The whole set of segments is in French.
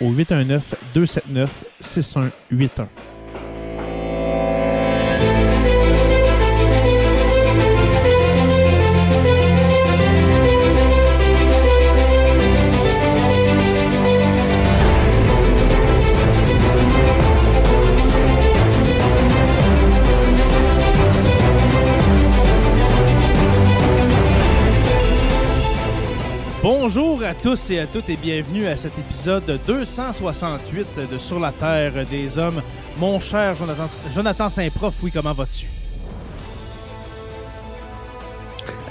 au 819 tous et à toutes et bienvenue à cet épisode 268 de Sur la Terre des Hommes. Mon cher Jonathan, Jonathan Saint-Prof, oui, comment vas-tu?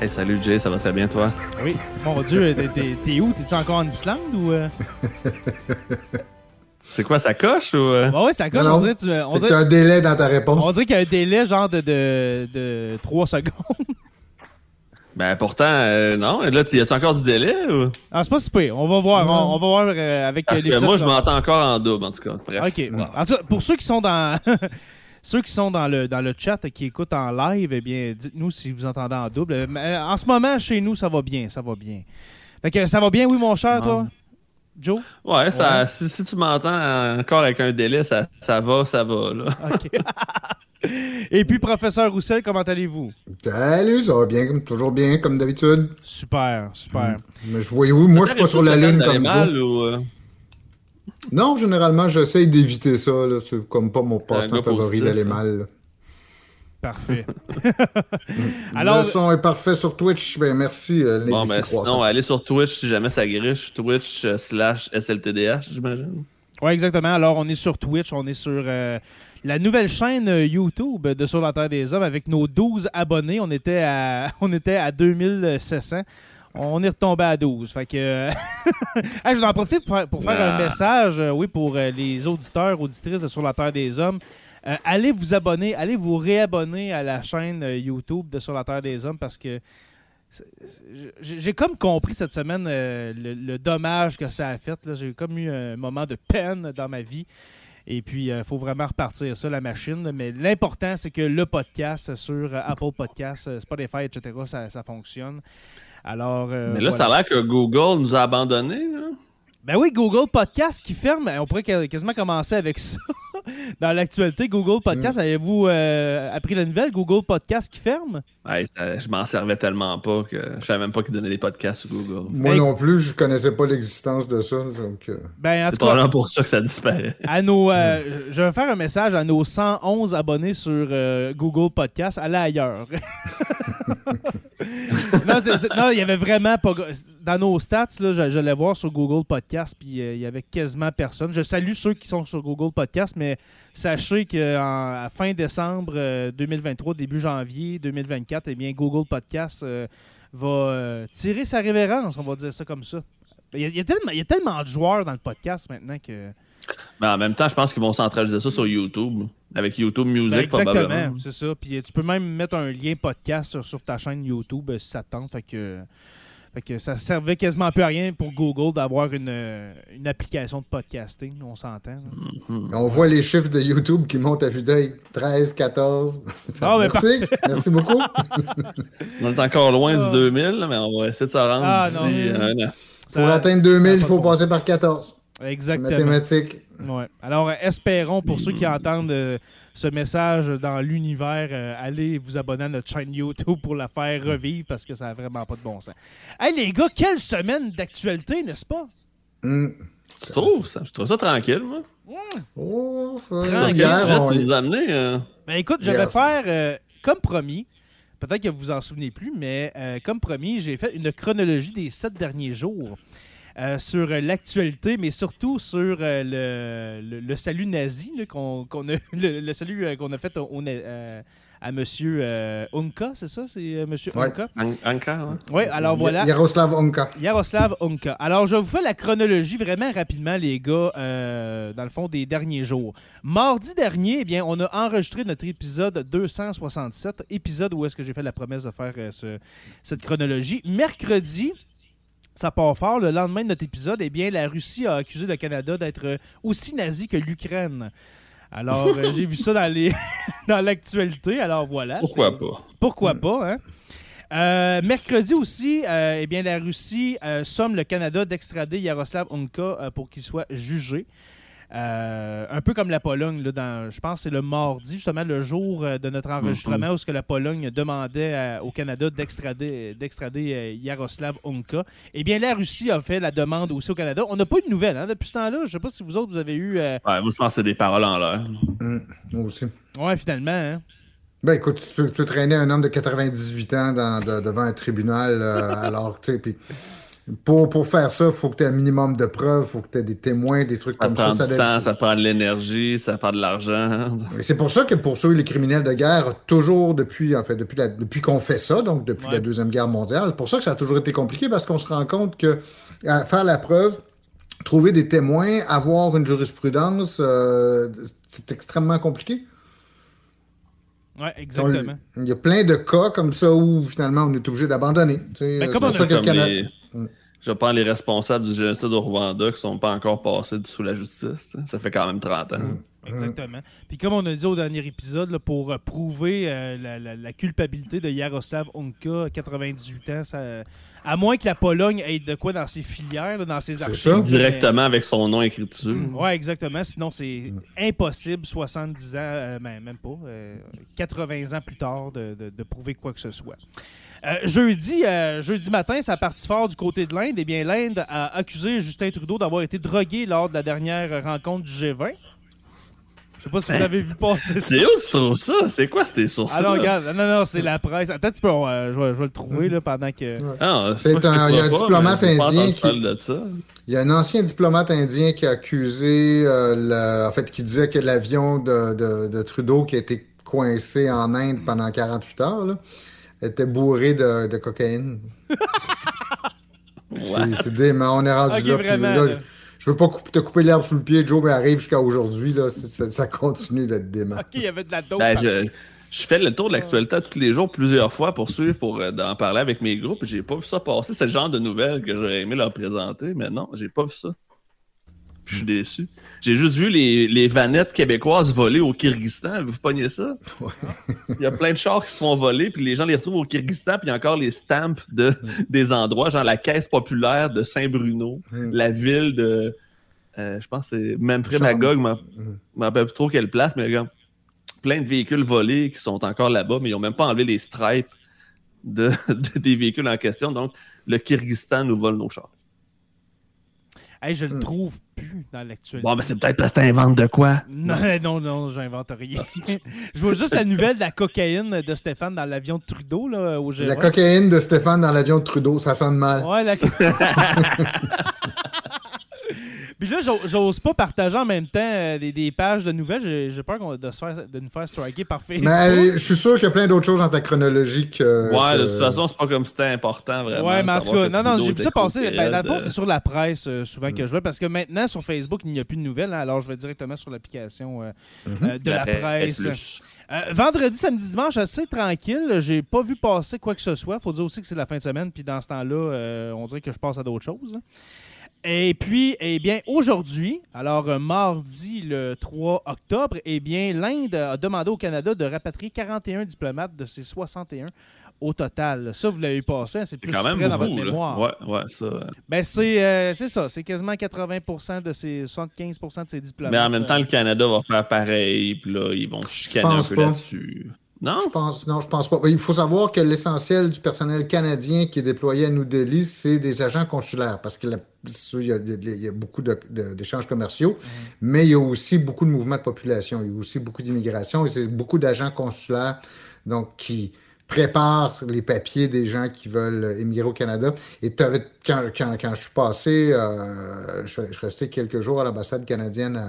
Hey, salut Jay, ça va très bien toi? Oui, mon Dieu, t'es- t'es t'es où? T'es-tu encore en Islande ou... euh? C'est quoi, ça coche ou. euh? Bah ouais, ça coche, Non, on dirait, tu- on C'est dirait- un délai dans ta réponse. on dirait qu'il y a un délai genre de, de, de 3 secondes. Ben pourtant, euh, non. Là, y a-tu encore du délai ou? Ah, c'est pas si pire. On va voir, on, on va voir euh, avec Parce que l'épisode moi, je m'entends encore en double, en tout cas. Bref. OK. bon. En tout cas, pour ceux qui sont dans ceux qui sont dans le dans le chat qui écoutent en live, eh bien, dites-nous si vous entendez en double. Euh, euh, En ce moment, chez nous, ça va bien, ça va bien. Fait que ça va bien, oui, mon cher, toi, Joe? Ouais, ça, Ouais. Si, si tu m'entends encore avec un délai, ça, ça va, ça va, là. OK. Et puis, professeur Roussel, comment allez-vous? Salut, ça va bien, comme toujours bien, comme d'habitude. Super, super. Mais je voyais où, moi je suis pas sur la lune comme ou. euh? Non, généralement, j'essaye d'éviter ça. C'est comme pas mon passe-temps favori d'aller hein. mal. là. Parfait. Alors, le son est parfait sur Twitch. Ben, merci, euh, Bon, ben sinon, allez sur Twitch si jamais ça griche. Twitch euh, slash SLTDH, j'imagine. Oui, exactement. Alors, on est sur Twitch, on est sur euh, la nouvelle chaîne euh, YouTube de Sur la Terre des Hommes avec nos 12 abonnés. On était à, on était à 2700. On est retombé à 12. Fait que. euh, Hey, je vais en profiter pour faire, pour faire un Ah. message, euh, oui, pour les auditeurs, auditrices de Sur la Terre des Hommes. Euh, allez vous abonner, allez vous réabonner à la chaîne YouTube de Sur la Terre des Hommes parce que j'ai comme compris cette semaine euh, le, le dommage que ça a fait. J'ai comme eu un moment de peine dans ma vie. Et puis, il faut vraiment repartir ça, la machine. Mais l'important, c'est que le podcast sur euh, Apple Podcasts, euh, Spotify, etc., ça, ça fonctionne. Alors, euh, Mais là, voilà. ça a l'air que Google nous a abandonnés, là. Ben oui, Google Podcast qui ferme. On pourrait quas- quasiment commencer avec ça. Dans l'actualité, Google Podcast, Mm. avez-vous euh, appris la nouvelle? Google Podcast qui ferme? Ouais, je m'en servais tellement pas que je savais même pas qu'ils donnaient des podcasts sur Google. Moi Ben, non plus, je connaissais pas l'existence de ça. Donc, euh, Ben, en C'est probablement pour ça que ça disparaît. à nos, euh, je vais faire un message à nos 111 abonnés sur euh, Google Podcast. Allez ailleurs. non, c'est- c'est- non, il y avait vraiment pas. Dans nos stats, là, je- j'allais voir sur Google Podcast, puis euh, il y avait quasiment personne. Je salue ceux qui sont sur Google Podcast, mais sachez qu'à fin décembre euh, 2023, début janvier 2024, eh bien, Google Podcast euh, va euh, tirer sa révérence, on va dire ça comme ça. Il y, a, il y a tellement, il y a tellement de joueurs dans le podcast maintenant que. Mais en même temps, je pense qu'ils vont centraliser ça sur YouTube. Avec YouTube Ben, Music, exactement, probablement. c'est ça. Puis euh, tu peux même mettre un lien podcast sur, sur ta chaîne YouTube euh, si ça te tente. Fait que, Fait que ça servait quasiment plus à rien pour Google d'avoir une, euh, une application de podcasting, on s'entend. Mhm. On voit les chiffres de YouTube qui montent à vue d'œil. 13, 14. Ah, mais Merci. Merci beaucoup. On est encore loin Ah. du 2000, là, mais on va essayer de se rendre Ah, d'ici non. un an. Ça- Pour atteindre ça a 2000, il pas faut passer par 14. C'est Exactement. mathématique. Ouais. Alors, euh, espérons, pour ceux qui entendent euh, ce message dans l'univers, euh, allez vous abonner à notre chaîne YouTube pour la faire revivre parce que ça n'a vraiment pas de bon sens. Hey les gars, quelle semaine d'actualité, n'est-ce pas? Hmm. Tu trouves ça? Je trouve ça tranquille, moi. Oh, ça, Tranquille, hier, tu nous amené? euh? Ben écoute, je vais faire euh, comme promis. Peut-être que vous vous en souvenez plus, mais euh, comme promis, j'ai fait une chronologie des sept derniers jours euh, sur l'actualité, mais surtout sur euh, le, le- le salut nazi là, qu'on qu'on a, le, le salut euh, qu'on a fait au- au- euh, à Monsieur euh, Unka, c'est ça, c'est euh, Monsieur Ouais. Unka? Hein? Oui, alors voilà. Yaroslav Onka. Yaroslav Unka. Alors, je vous fais la chronologie vraiment rapidement, les gars, euh, dans le fond, des derniers jours. Mardi dernier, eh bien, on a enregistré notre épisode 267, épisode où est-ce que j'ai fait la promesse de faire euh, ce- cette chronologie. Mercredi, ça part fort. Le lendemain de notre épisode, eh bien, la Russie a accusé le Canada d'être euh, aussi nazi que l'Ukraine. Alors, euh, j'ai vu ça dans les dans l'actualité. Alors voilà. Pourquoi pas? pourquoi pas, hein? Euh, mercredi aussi, euh, eh bien, la Russie euh, somme le Canada d'extrader Yaroslav Unka pour qu'il soit jugé. Euh, un peu comme la Pologne, là, dans, je pense que c'est le mardi, justement le jour euh, de notre enregistrement, où ce que la Pologne demandait à- au Canada d'extrader, d'extrader euh, Yaroslav Unka. Eh bien, la Russie a fait la demande aussi au Canada. On n'a pas eu de nouvelles hein, depuis ce temps-là. Je ne sais pas si vous autres, vous avez eu... euh, Ouais, moi, je pense que c'est des paroles en l'air. Hmm, Moi aussi. Ouais, finalement. hein. Ben écoute, tu veux, tu traîner un homme de 98 ans dans- de- devant un tribunal, euh, alors, tu sais, puis pour, pour faire ça, il faut que tu aies un minimum de preuves, il faut que tu aies des témoins, des trucs Ça comme prend ça. ça du doit- temps, ça prend de l'énergie, ça prend de l'argent. Et C'est pour ça que poursuivre les criminels de guerre, toujours depuis, en fait, depuis, la- depuis qu'on fait ça, donc depuis Ouais. la Deuxième Guerre mondiale, c'est pour ça que ça a toujours été compliqué, parce qu'on se rend compte que à faire la preuve, trouver des témoins, avoir une jurisprudence, euh, c'est extrêmement compliqué. Ouais, exactement. Il y a plein de cas comme ça où finalement on est obligé d'abandonner. tu sais. Ben, C'est comme pour on a- ça que le Canada- les- Je pense les responsables du génocide au Rwanda qui sont pas encore passés sous la justice. Ça fait quand même 30 ans. Exactement. Puis comme on a dit au dernier épisode, là, pour euh, prouver euh, la, la- la culpabilité de Yaroslav Unka, 98 ans, ça, à moins que la Pologne ait de quoi dans ses filières, là, dans ses C'est archives. ça. là, Directement avec son nom écrit dessus. mais- Ouais, exactement. Sinon, c'est impossible, 70 ans, euh, ben, même pas, euh, 80 ans plus tard, de, de- de prouver quoi que ce soit. Euh, jeudi, euh, jeudi matin, ça a parti fort du côté de l'Inde. Eh bien, l'Inde a accusé Justin Trudeau d'avoir été drogué lors de la dernière rencontre du G20. Je sais pas si vous avez vu passer ça. C'est où tu trouves ça? C'est quoi ces sources Ah non, regarde, non, non, c'est la presse. Attends, tu peux, euh, je, vais, je vais le trouver là, pendant que. Ah, C'est un- il y a un pas, diplomate indien qui- parler de ça. Il y a un ancien diplomate indien qui a accusé, euh, le- en fait, qui disait que l'avion de, de- de Trudeau qui a été coincé en Inde pendant 48 heures là, était bourré de, de cocaïne. C'est c'est dire, mais on est rendu là. puis vraiment, là, là. je, je veux pas couper- te couper l'herbe sous le pied, Joe, mais arrive jusqu'à aujourd'hui. là, Ça continue d'être dément. Ok, il y avait de la dose. Ben, je, je fais le tour de l'actualité tous les jours, plusieurs fois pour suivre, pour euh, en parler avec mes groupes. J'ai pas vu ça passer. C'est le genre de nouvelles que j'aurais aimé leur présenter, mais non, j'ai pas vu ça. Je suis déçu. J'ai juste vu les, les vanettes québécoises voler au Kyrgyzstan. Vous pognez ça? Il y a plein de chars qui se font voler, puis les gens les retrouvent au Kyrgyzstan, puis il y a encore les stamps de, des endroits, genre la caisse populaire de Saint-Bruno, Mm. la ville de. euh, je pense que c'est Memphis Magog, je m'en- je m'en rappelle plus trop quelle place, mais comme plein de véhicules volés qui sont encore là-bas, mais ils n'ont même pas enlevé les stripes de, de- des véhicules en question. Donc, le Kyrgyzstan nous vole nos chars. Hey, je le Hmm. trouve plus dans l'actualité. Bon, ben c'est peut-être parce que t'inventes de quoi. Non, non, non, j'invente rien. je vois juste la nouvelle de la cocaïne de Stéphane dans l'avion de Trudeau là, au G20. La cocaïne de Stéphane dans l'avion de Trudeau, ça sonne mal. Ouais, la... Puis là, j'o- j'ose pas partager en même temps euh, des, des pages de nouvelles. J'ai peur qu'on- de, se faire, de nous faire striker par Facebook. Mais je suis sûr qu'il y a plein d'autres choses dans ta chronologie que. Ouais, de toute façon, c'est pas comme si c'était important vraiment. Ouais, mais en tout cas, non, non, j'ai vu ça passer. Ben, dans le fond, c'est sur la presse euh, souvent que je vois parce que maintenant, sur Facebook, il n'y a plus de nouvelles. hein, alors, je vais directement sur l'application euh, euh, de la, La presse. Euh, vendredi, samedi, dimanche, assez tranquille. J'ai pas vu passer quoi que ce soit. Faut dire aussi que c'est la fin de semaine, puis dans ce temps-là, euh, on dirait que je passe à d'autres choses. Et puis, eh bien, aujourd'hui, alors euh, mardi le 3 octobre, eh bien, l'Inde a demandé au Canada de rapatrier 41 diplomates de ses 61 au total. Ça, vous l'avez passé, hein, c'est plus quand même dans votre là. mémoire. Ouais, ouais, ça. Ben, c'est euh, c'est ça, c'est quasiment 80% de ces 75% de ces diplomates. Mais en même temps, euh, le Canada va faire pareil, puis là, ils vont chicaner un peu pas. là-dessus. Non? Je pense, non, je pense pas. Il faut savoir que l'essentiel du personnel canadien qui est déployé à New Delhi, c'est des agents consulaires, parce que la- il y a, il y a beaucoup d'échanges commerciaux, mais il y a aussi beaucoup de mouvements de population, il y a aussi beaucoup d'immigration, et c'est beaucoup d'agents consulaires donc, qui préparent les papiers des gens qui veulent émigrer au Canada. Et quand, quand, quand je suis passé, euh, je, je restais quelques jours à l'ambassade canadienne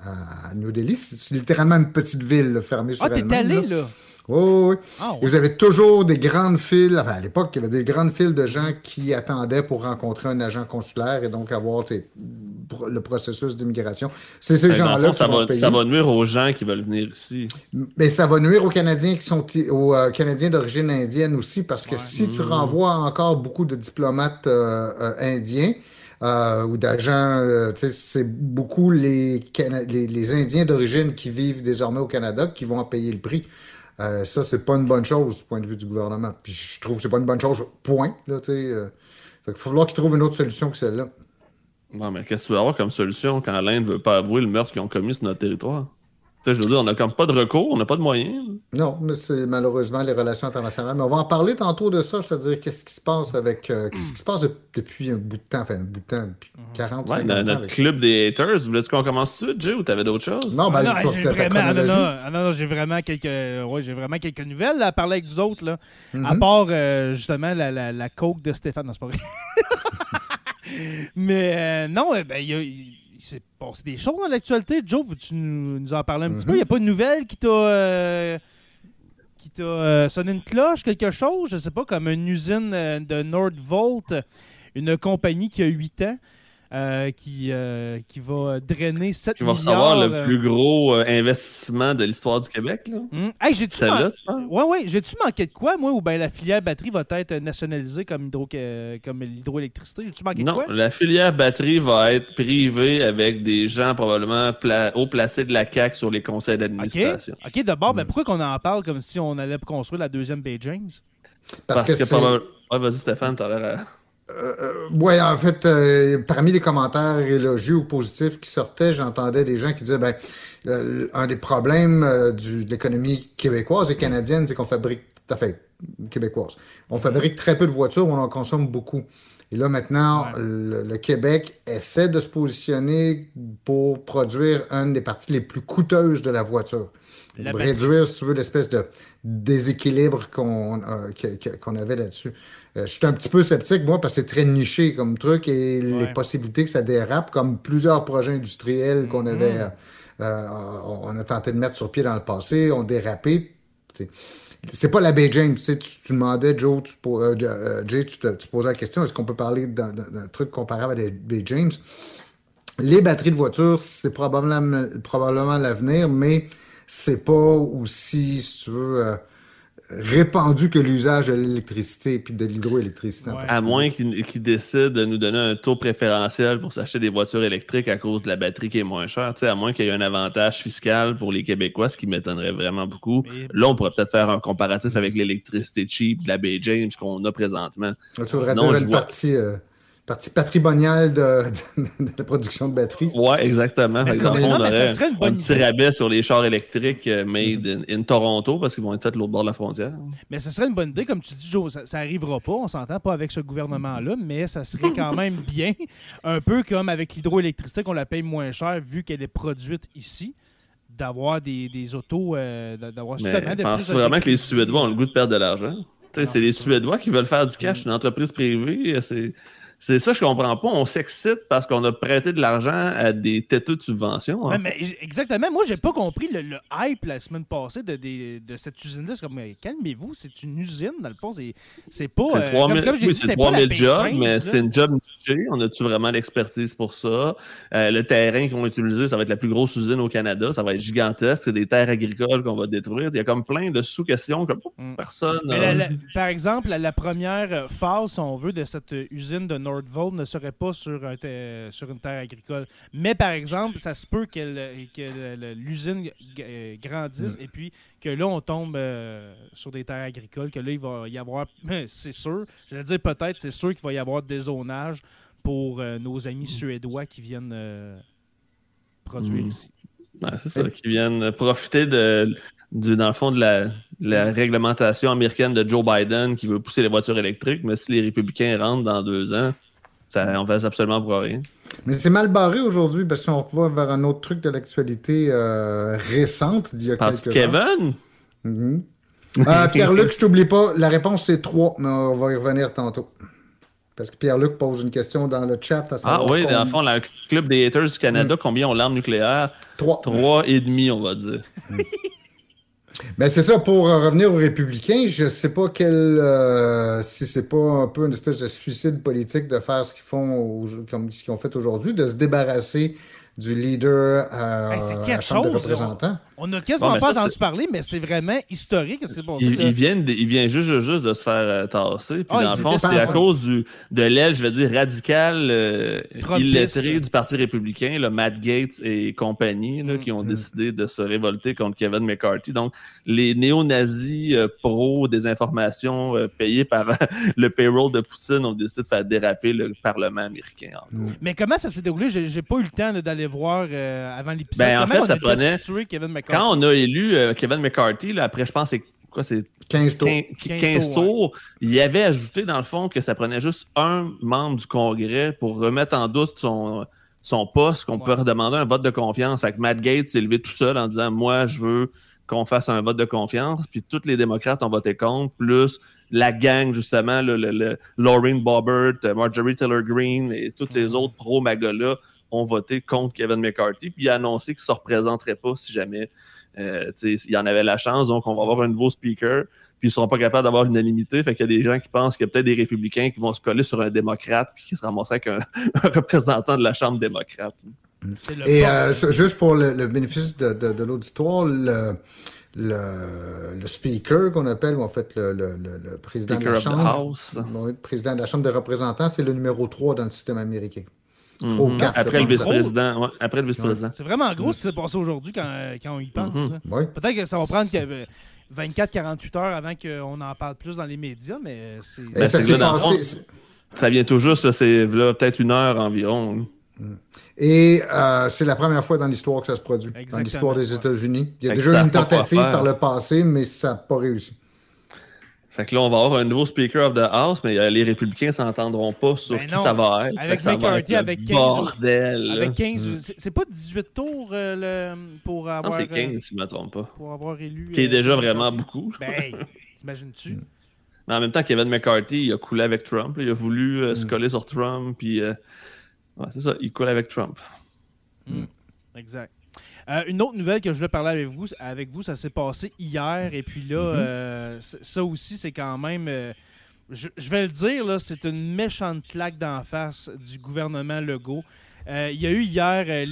à, à New Delhi. C'est littéralement une petite ville là, fermée sur Ah, t'es elle-même. allé, là. là? Oui. Ah, Et vous avez toujours des grandes files, enfin, à l'époque, il y avait des grandes files de gens qui attendaient pour rencontrer un agent consulaire et donc avoir le processus d'immigration. C'est ces gens-là ça, va, ça va nuire aux gens qui veulent venir ici. Mais ça va nuire aux Canadiens qui sont aux euh, Canadiens d'origine indienne aussi, parce que si tu renvoies encore beaucoup de diplomates euh, euh, indiens euh, ou d'agents, euh, c'est beaucoup les, Cana- les, les Indiens d'origine qui vivent désormais au Canada qui vont en payer le prix. Euh, ça, c'est pas une bonne chose du point de vue du gouvernement. Puis je trouve que c'est pas une bonne chose, point. Là, euh. Fait qu'il va falloir qu'ils trouvent une autre solution que celle-là. Non, mais qu'est-ce que tu veux avoir comme solution quand l'Inde veut pas avouer le meurtre qu'ils ont commis sur notre territoire? Je veux dire, on n'a comme pas de recours, on n'a pas de moyens. Non, mais c'est malheureusement les relations internationales. Mais on va en parler tantôt de ça, c'est-à-dire qu'est-ce qui se passe avec. euh, qu'est-ce qui se passe de- depuis un bout de temps, enfin un bout de temps, depuis 40, Ouais, 50 dans ans. notre ça. club des haters, voulais-tu qu'on commence ça, Jay, ou t'avais d'autres choses? Non, ben, Ah non, toi, j'ai vraiment, ah non, non, ah non, non, j'ai vraiment quelques, ouais, j'ai vraiment quelques nouvelles là, à parler avec vous autres là. À Mhm. part euh, justement la, la, la coke de Stéphane, non c'est pas vrai. Mais euh, non, ben il y a- il s'est passé des choses dans l'actualité. Joe, veux-tu nous, nous en parler un petit Mhm. peu? Il n'y a pas de nouvelles qui t'a euh, qui t'a euh, sonné une cloche, quelque chose, je sais pas, comme une usine euh, de Nordvolt, une compagnie qui a 8 ans. Euh, qui, euh, qui va drainer 7 Qui va milliards. recevoir le euh, plus gros euh, investissement de l'histoire du Québec, là? Hey, j'ai-tu man-? Ouais, ouais. J'ai-tu manqué de quoi, moi, ou bien la filière batterie va être nationalisée comme, hydro... comme l'hydroélectricité? J'ai-tu manqué de Non, quoi? la filière batterie va être privée avec des gens probablement pla- haut placés de la CAQ sur les conseils d'administration. OK, d'abord, ben, pourquoi qu'on en parle comme si on allait construire la deuxième Bay James? Parce, que, c'est- probable- Ouais, vas-y, Stéphane, t'as l'air à... Ouais, en fait, euh, parmi les commentaires élogieux ou positifs qui sortaient, j'entendais des gens qui disaient ben, euh, un des problèmes euh, du- de l'économie québécoise et canadienne, c'est qu'on fabrique, fait, québécoise. On fabrique très peu de voitures, on en consomme beaucoup. Et là, maintenant, Ouais. le, le Québec essaie de se positionner pour produire une des parties les plus coûteuses de la voiture. La réduire, si tu veux, l'espèce de déséquilibre qu'on euh, avait là-dessus. Euh, je suis un petit peu sceptique, moi, parce que c'est très niché comme truc et les possibilités que ça dérape, comme plusieurs projets industriels qu'on Mhm. avait, euh, euh, on a tenté de mettre sur pied dans le passé, ont dérapé. C'est- pas la Bay James. Tu, sais, tu, demandais, Joe, tu, euh, Ja- Jay, tu, te, tu posais la question est-ce qu'on peut parler d'un truc comparable à des Bay James? Les batteries de voiture, c'est probablement, probablement l'avenir, mais c'est pas aussi, si tu veux, euh, répandu que l'usage de l'électricité et de l'hydroélectricité. en Ouais. À moins qu'ils décident de nous donner un taux préférentiel pour s'acheter des voitures électriques à cause de la batterie qui est moins chère. Tu sais, à moins qu'il y ait un avantage fiscal pour les Québécois, ce qui m'étonnerait vraiment beaucoup. Mais- Là, on pourrait peut-être faire un comparatif avec l'électricité cheap de la Bay James qu'on a présentement. Tu voudrais Sinon, je une vois- partie, euh, partie patrimoniale de, de- de la production de batteries. Ouais, exactement. Mais Fait que ça dans le serait- fond, non, on mais ça serait une bonne un petit idée. rabais sur les chars électriques euh, made in, in Toronto parce qu'ils vont être peut-être l'autre bord de la frontière. Mais ce serait une bonne idée, comme tu dis, Joe. Ça, ça arrivera pas, on s'entend pas avec ce gouvernement-là, mais ça serait quand même bien, un peu comme avec l'hydroélectricité qu'on la paye moins cher vu qu'elle est produite ici, d'avoir des, des autos, euh, d'avoir seulement de penses-tu plus vraiment que les. Suédois ont le goût de perdre de l'argent? C'est les ça. Suédois qui veulent faire du cash, une entreprise privée. C'est C'est ça, je comprends pas. On s'excite parce qu'on a prêté de l'argent à des têteux de subventions. Ouais, mais exactement. Moi, j'ai pas compris le, le hype la semaine passée de, de cette usine-là. C'est comme, mais calmez-vous, c'est une usine, dans le fond. C'est c'est pas. C'est euh, 3000 comme, comme j'ai oui, dit, c'est c'est pas la 3000 jobs, mais c'est une job nichée. On a-tu vraiment l'expertise pour ça? Euh, le terrain qu'ils vont utiliser, ça va être la plus grosse usine au Canada. Ça va être gigantesque. C'est des terres agricoles qu'on va détruire. Il y a comme plein de sous-questions que Mm. personne. Mais euh, la- la- par exemple, la, la première euh, phase, si on veut, de cette euh, usine de Nordvolt ne serait pas sur, un te- sur une terre agricole. Mais par exemple, ça se peut qu'elle- que l'usine euh, grandisse et puis que là, on tombe euh, sur des terres agricoles, que là, il va y avoir, c'est sûr, je vais dire peut-être, c'est sûr qu'il va y avoir des zonages pour euh, nos amis suédois qui viennent euh, produire Mm. ici. C'est ça, qui viennent profiter de, du, dans le fond de la, de la réglementation américaine de Joe Biden qui veut pousser les voitures électriques, mais si les républicains rentrent dans deux ans, ça, on fait absolument pour rien. Mais c'est mal barré aujourd'hui parce que si on va vers un autre truc de l'actualité euh, récente d'il y a quelques. Kevin? Mhm. Euh, Pierre-Luc, je t'oublie pas, la réponse c'est 3, mais on va y revenir tantôt. Parce que Pierre-Luc pose une question dans le chat. À Ah oui, dans le fond, le club des haters du Canada, combien ont l'arme nucléaire? Trois. Trois et demi, on va dire. Ben c'est ça, pour revenir aux républicains, je sais pas quel euh, si c'est pas un peu une espèce de suicide politique de faire ce qu'ils font comme ce qu'ils ont fait aujourd'hui, de se débarrasser du leader euh, Hey, c'est à la quelque Chambre des chose, représentants. On n'a quasiment Bon, pas ça, entendu parler, mais c'est vraiment historique. C'est ça Il, vient, de- il vient juste, de se faire euh, tasser. Puis Ah, dans le fond, c'est à cause du, de l'aile, je vais dire, radicale, euh, illettrée du Parti républicain, Matt Gates et compagnie, là, Mm. qui ont Mm. décidé de se révolter contre Kevin McCarthy. Donc, les néo-nazis euh, pro-désinformation euh, payés par le payroll de Poutine ont décidé de faire déraper le Parlement américain. en. Mais comment ça s'est déroulé? J'ai pas eu le temps d'aller voir avant l'épisode. Ben, en fait, ça prenait- destitué Kevin McCarthy? Quand on a élu euh, Kevin McCarthy, là, après, je pense, c'est quoi, c'est 15 tours. 15, 15 15 tours, il avait ajouté dans le fond que ça prenait juste un membre du Congrès pour remettre en doute son, son poste, qu'on Ouais. peut redemander un vote de confiance. Fait que Matt Gates s'est levé tout seul en disant Moi, je veux qu'on fasse un vote de confiance. Puis tous les démocrates ont voté contre, plus la gang, justement, le, le- le- Laureen Bobbert, Marjorie Taylor Greene et tous ces autres pro-MAGA-là ont voté contre Kevin McCarthy. Puis il a annoncé qu'il ne se représenterait pas si jamais euh, il y en avait la chance. Donc, on va avoir un nouveau speaker. Puis, ils ne seront pas capables d'avoir l'unanimité. Fait qu'il y a des gens qui pensent qu'il y a peut-être des républicains qui vont se coller sur un démocrate puis qui se ramasseraient avec un, un représentant de la Chambre démocrate. Et euh, ça, juste pour le, le bénéfice de, de, de l'auditoire, le, le, le speaker qu'on appelle, ou en fait le, le, le, le président Speaker de la Chambre, House. président de la Chambre des représentants, c'est le numéro 3 dans le système américain. Mhm. Trop Après le vice-président. ouais, après le vice-président. C'est vraiment gros ce qui s'est passé aujourd'hui quand, euh, quand on y pense. Mhm. Peut-être que ça va prendre que, euh, 24-48 heures avant qu'on en parle plus dans les médias, mais euh, c'est. Ben, ça c'est Ça vient tout juste, là, c'est là, peut-être une heure environ. Et euh, c'est la première fois dans l'histoire que ça se produit. Dans l'histoire des. États-Unis. Il y a Fait déjà une tentative par le passé, mais ça n'a pas réussi. Fait que là, on va avoir un nouveau Speaker of the House, mais euh, les républicains s'entendront pas sur Ben qui non. ça va être. Avec Fait que ça va McCarthy, avec 15 bordel. Avec 15, c'est- c'est pas 18 tours euh, le, pour Non, avoir. c'est 15, euh, si je ne me trompe pas. pour avoir élu. Qui est déjà vraiment beaucoup. Ben, t'imagines-tu? Mais en même temps, Kevin McCarthy, il a coulé avec Trump. là. Il a voulu euh, se coller sur Trump. Puis, euh, ouais, c'est ça, il coule avec Trump. Exact. Euh, une autre nouvelle que je voulais parler avec vous, avec vous ça s'est passé hier. Et puis là, euh, c- ça aussi, c'est quand même. euh, je, je vais le dire, là, c'est une méchante claque d'en face du gouvernement Legault. Euh, il y a eu hier euh,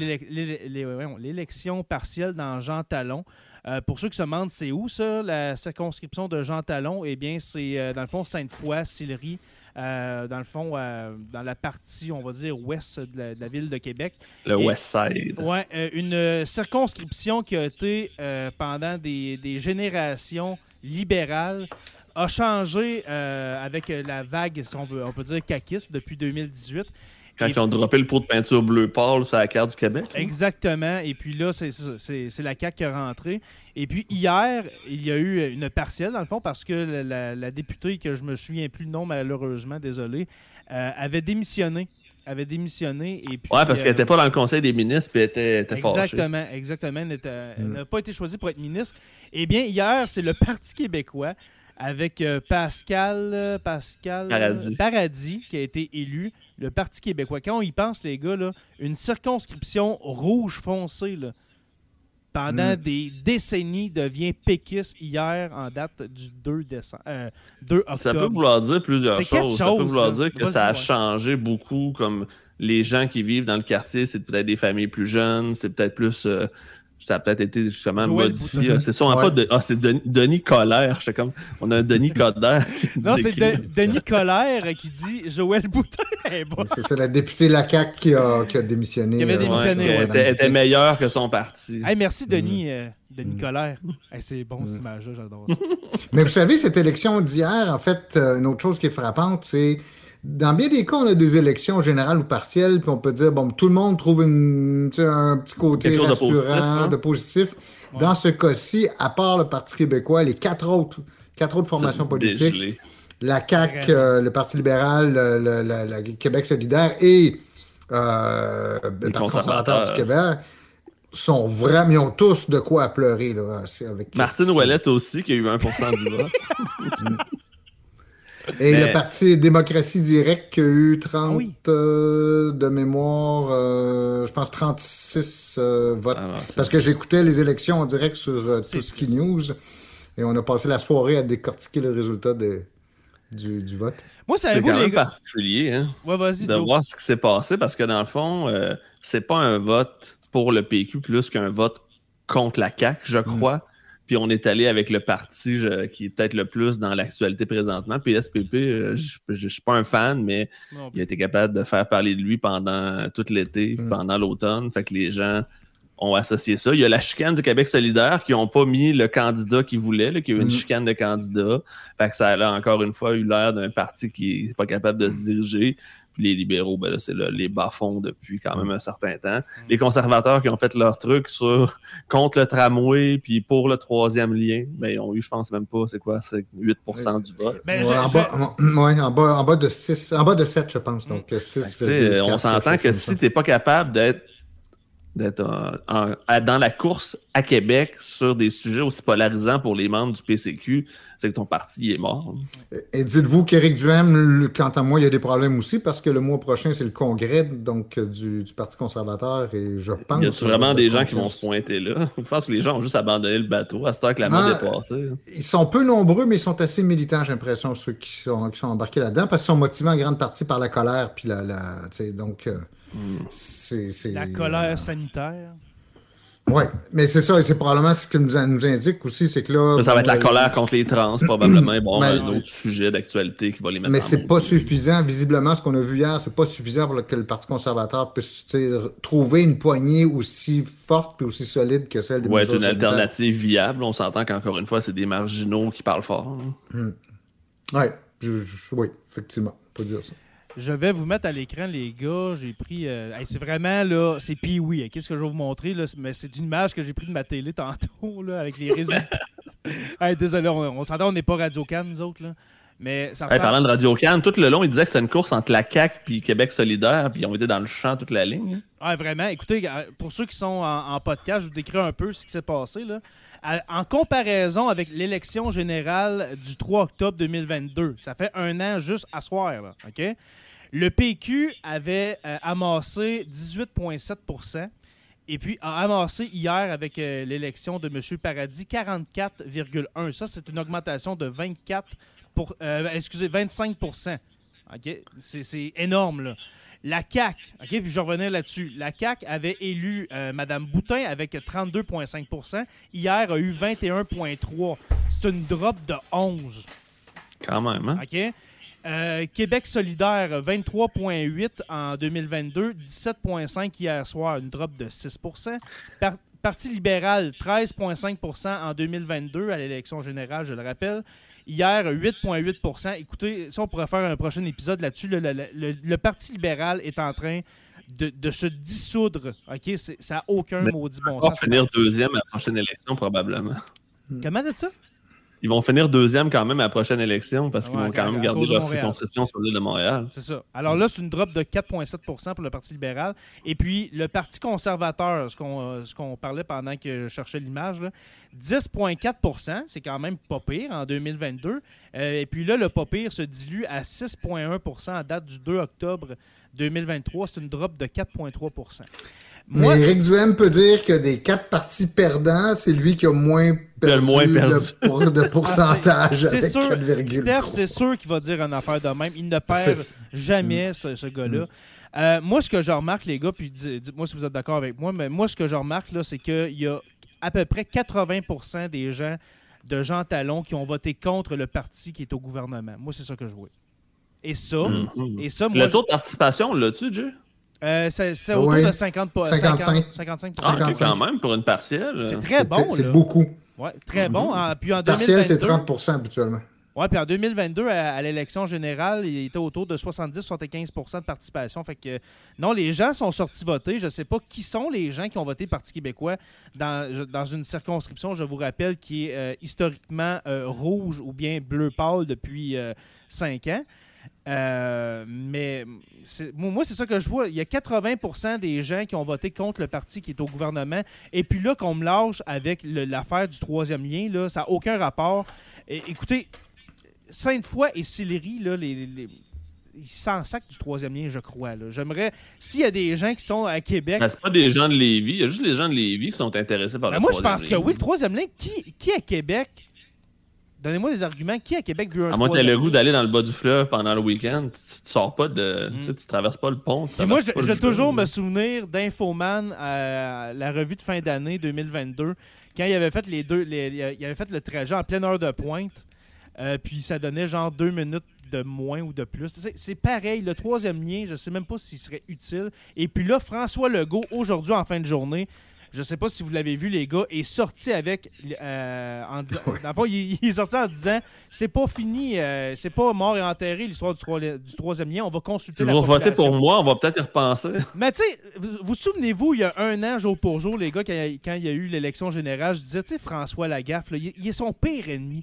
l'élection partielle dans Jean Talon. Euh, pour ceux qui se demandent, c'est où ça, la circonscription de Jean Talon? Eh bien, c'est euh, dans le fond Sainte-Foy, Sillery, euh, dans le fond, euh, dans la partie, on va dire, ouest de la, de la ville de Québec. Le Et- West Side. Ouais, euh, une circonscription qui a été pendant des, des générations libérales a changé avec la vague, si on, veut, on peut dire, caquiste depuis 2018. Quand Et- ils ont droppé le pot de peinture bleu pâle sur la carte du Québec. Exactement. Et puis là, c'est ça, c'est c'est la CAQ qui est rentrée. Et puis hier, il y a eu une partielle, dans le fond, parce que la, la- la députée, que je me souviens plus le nom, malheureusement, désolé, euh, avait démissionné. Avait démissionné. Et puis, Ouais, parce qu'elle euh, n'était pas dans le conseil des ministres puis elle était, était fâchée. Exactement, exactement. Elle elle n'a pas été choisie pour être ministre. Eh bien, hier, c'est le Parti québécois avec euh, Pascal, euh, Pascal Paradis. Paradis qui a été élu le Parti québécois, quand on y pense, les gars, là, une circonscription rouge foncé, là, pendant Mm. des décennies, devient péquiste hier en date du 2, décembre, euh, 2 octobre. Ça peut vouloir dire plusieurs choses. Ça peut vouloir là. dire que ça a ouais. changé beaucoup, comme les gens qui vivent dans le quartier, c'est peut-être des familles plus jeunes, c'est peut-être plus. euh, ça a peut-être été justement Joël modifié. Là. C'est sûrement Ouais. pas de. Ah, c'est Denis, Denis Colère. J'étais comme. On a un Denis Coderre. qui Non, c'est. De- Denis Colère qui dit Joël Boutin. est bon. C'est ça, la députée Lacac qui a, qui a démissionné. Qui avait euh, démissionné, Ouais, ouais. elle était, était meilleure que son parti. Hey, merci, Denis, euh, Mm. Denis Colère. Hey, c'est bon, cette image-là, j'adore ça. Mais vous savez, cette élection d'hier, en fait, euh, une autre chose qui est frappante, c'est dans bien des cas, on a des élections générales ou partielles, puis on peut dire, bon, tout le monde trouve une, un petit côté de rassurant, positif, hein? de positif. Ouais. Dans ce cas-ci, à part le Parti québécois, les quatre autres, quatre autres formations politiques, dégelé. la CAQ, euh, le Parti libéral, le, le- le- le Québec solidaire et euh, le Parti conservateur du. Québec, sont vraiment, ils ont tous de quoi à pleurer. Là, avec Martine Ouellette aussi, qui a eu 1% du vote. Et Mais- le Parti démocratie directe qui a eu 30 Ah oui. euh, de mémoire, euh, je pense 36 euh, votes. Alors, c'est- Parce que j'écoutais les élections en direct sur euh, C'est Tuski News et on a passé la soirée à décortiquer le résultat de- du, du vote. Moi, c'est savez-vous, quand les même gars? particulier, hein? Ouais, vas-y, de Joe. voir ce qui s'est passé parce que dans le fond, euh, c'est pas un vote pour le PQ plus qu'un vote contre la CAQ, je crois. Puis on est allé avec le parti je- qui est peut-être le plus dans l'actualité présentement. PSPP, euh, je je suis pas un fan, mais Non, il a été capable de faire parler de lui pendant tout l'été, puis Mm. pendant l'automne. Fait que les gens ont associé ça. Il y a la chicane du Québec solidaire qui n'ont pas mis le candidat qu'ils voulaient, là, qui a eu une Mm. chicane de candidats. Fait que ça a là, encore une fois eu l'air d'un parti qui n'est pas capable de se diriger. Puis les libéraux, ben là, c'est là, les bas-fonds depuis quand même un certain temps. Les conservateurs qui ont fait leur truc sur contre le tramway puis pour le troisième lien, ben ils ont eu, je pense même pas, c'est quoi, c'est 8% du vote. Ben, Ouais, en, bas, en- ouais, en, bas, en bas de 6, en bas de 7, je pense. Donc euh, 6, Fait que, tu sais, on s'entend que si tu n'es pas capable d'être d'être à- dans la course à Québec sur des sujets aussi polarisants pour les membres du PCQ, c'est que ton parti est mort. Et dites-vous qu'Éric Duhem, quant à moi, il y a des problèmes aussi parce que le mois prochain, c'est le congrès donc, euh, du, du Parti conservateur et je pense. Il y a vraiment des gens qui vont se pointer là. Je pense que les gens ont juste abandonné le bateau à cette heure que la Ah, mode est passée. Ils sont peu nombreux, mais ils sont assez militants, j'ai l'impression, ceux qui sont, qui sont embarqués là-dedans, parce qu'ils sont motivés en grande partie par la colère. Puis la, la- donc, euh. C'est, c'est- La colère sanitaire. Oui, mais c'est ça, et c'est probablement ce que nous, nous indique aussi, c'est que là. Ça va être la euh, colère contre les trans, probablement. Avoir Mais- un autre sujet d'actualité qui va les mettre Mais en c'est pas suffisant. Visiblement, ce qu'on a vu hier, c'est pas suffisant pour que le Parti conservateur puisse trouver une poignée aussi forte et aussi solide que celle des Ouais, être mesures une sanitaires. alternative viable. On s'entend qu'encore une fois, c'est des marginaux qui parlent fort. hein. Ouais, je- je- oui, effectivement, on peut dire ça. Je vais vous mettre à l'écran, les gars. J'ai pris. euh, hey, c'est vraiment là. C'est Pee-Wee. Qu'est-ce que je vais vous montrer? Là? Mais c'est une image que j'ai prise de ma télé tantôt, là, avec les résultats. Hey, désolé, on, on s'entend, on n'est pas Radio Can, nous autres. Là. Mais ça Hey, parlant de Radio Cannes, tout le long, il disait que c'est une course entre la CAQ et Québec solidaire, puis ils ont été dans le champ toute la ligne. Ah, vraiment. Écoutez, euh, pour ceux qui sont en, en podcast, je vous décris un peu ce qui s'est passé. Là. En comparaison avec l'élection générale du 3 octobre 2022, ça fait un an juste à soir. là, OK? Le PQ avait euh, amassé 18,7% et puis a amassé hier avec euh, l'élection de M. Paradis 44,1 Ça, c'est une augmentation de 24 pour, euh, excusez, 25 OK? C'est c'est énorme, là. La CAQ, OK, puis je revenais là-dessus. La CAQ avait élu euh, Mme Boutin avec 32,5% Hier, a eu 21,3% C'est une drop de 11 Quand même, hein? OK? Euh, Québec solidaire, 23,8 en 2022, 17,5 hier soir, une drop de 6 Par- Parti libéral, 13,5% en 2022 à l'élection générale, je le rappelle. Hier, 8,8% Écoutez, ça, on pourrait faire un prochain épisode là-dessus. Le, le- le- le Parti libéral est en train de, de se dissoudre. OK? Ça n'a aucun Mais maudit bon On va sens. finir deuxième à la prochaine élection, probablement. Comment dit ça? Ils vont finir deuxième quand même à la prochaine élection parce qu'ils Ouais, vont quand même garder leur circonscription sur l'île de Montréal. C'est ça. Alors là, c'est une drop de 4,7% pour le Parti libéral. Et puis, le Parti conservateur, ce qu'on euh, ce qu'on parlait pendant que je cherchais l'image, là, 10,4% c'est quand même pas pire en 2022. Euh, et puis là, le pas pire se dilue à 6,1% à date du 2 octobre 2023. C'est une drop de 4,3 Moi, Mais Éric Duhem peut dire que des quatre partis perdants, c'est lui qui a moins A le perdu, moins perdu. de, pour- de pourcentage Ah, c'est avec sûr, Steph, 4,3. c'est sûr qu'il va dire une affaire de même. Il ne perd jamais, Mm. ce, ce gars-là. Euh, moi, ce que je remarque, les gars, puis di- dites-moi si vous êtes d'accord avec moi, mais moi, ce que je remarque, là, c'est qu'il y a à peu près 80% des gens de Jean Talon qui ont voté contre le parti qui est au gouvernement. Moi, c'est ça que je vois. Et ça, Mhm. et ça, moi, Le taux de participation, l'as-tu, euh, c'est autour Oui. de 50 pas- 55. 55 Ah, ok, 55. quand même, pour une partielle. C'est très bon. C'est beaucoup. Ouais, très bon. En- puis en Partiel, c'est 2022, 30 habituellement. Ouais, puis en 2022, à, à l'élection générale, il était autour de 70-75% de participation. Fait que non, les gens sont sortis voter. Je ne sais pas qui sont les gens qui ont voté Parti québécois dans, dans une circonscription, je vous rappelle, qui est euh, historiquement euh, rouge ou bien bleu pâle depuis 5 ans. Euh, mais moi, c'est ça que je vois. Il y a 80% des gens qui ont voté contre le parti qui est au gouvernement. Et puis là, qu'on me lâche avec l'affaire du troisième lien, là, ça n'a aucun rapport. Et- écoutez, Sainte-Foy et Sillery, là, les, les- les- ils s'en sacent du troisième lien, je crois. J'aimerais, s'il y a des gens qui sont à Québec, Mais c'est pas des gens de Lévis, il y a juste les gens de Lévis qui sont intéressés par ben le moi je troisième pense que lien. oui, le troisième lien, qui, qui à Québec, donnez-moi des arguments, qui à Québec veut un À moins que tu le goût d'aller dans le bas du fleuve pendant le week-end, tu, tu sors pas de. Tu sais, tu traverses pas le pont. tu moi, je, vais toujours me souvenir d'Infoman à la revue de fin d'année 2022, quand il avait fait les deux, les- il avait fait le trajet en pleine heure de pointe, euh, puis ça donnait genre deux minutes de moins ou de plus. C'est- pareil, le troisième lien, je sais même pas s'il serait utile. Et puis là, François Legault, aujourd'hui en fin de journée, je sais pas si vous l'avez vu, les gars, est sorti avec. euh, en dans le fond, il, il est sorti en disant c'est pas fini, euh, c'est pas mort et enterré l'histoire du, troi- du troisième lien, on va consulter Si la vous votez pour moi, on va peut-être y repenser. Mais tu sais, vous vous souvenez-vous, il y a un an, jour pour jour, les gars, quand, quand il y a eu l'élection générale, je disais, tu sais, François Lagaffe, là, il, il est son pire ennemi.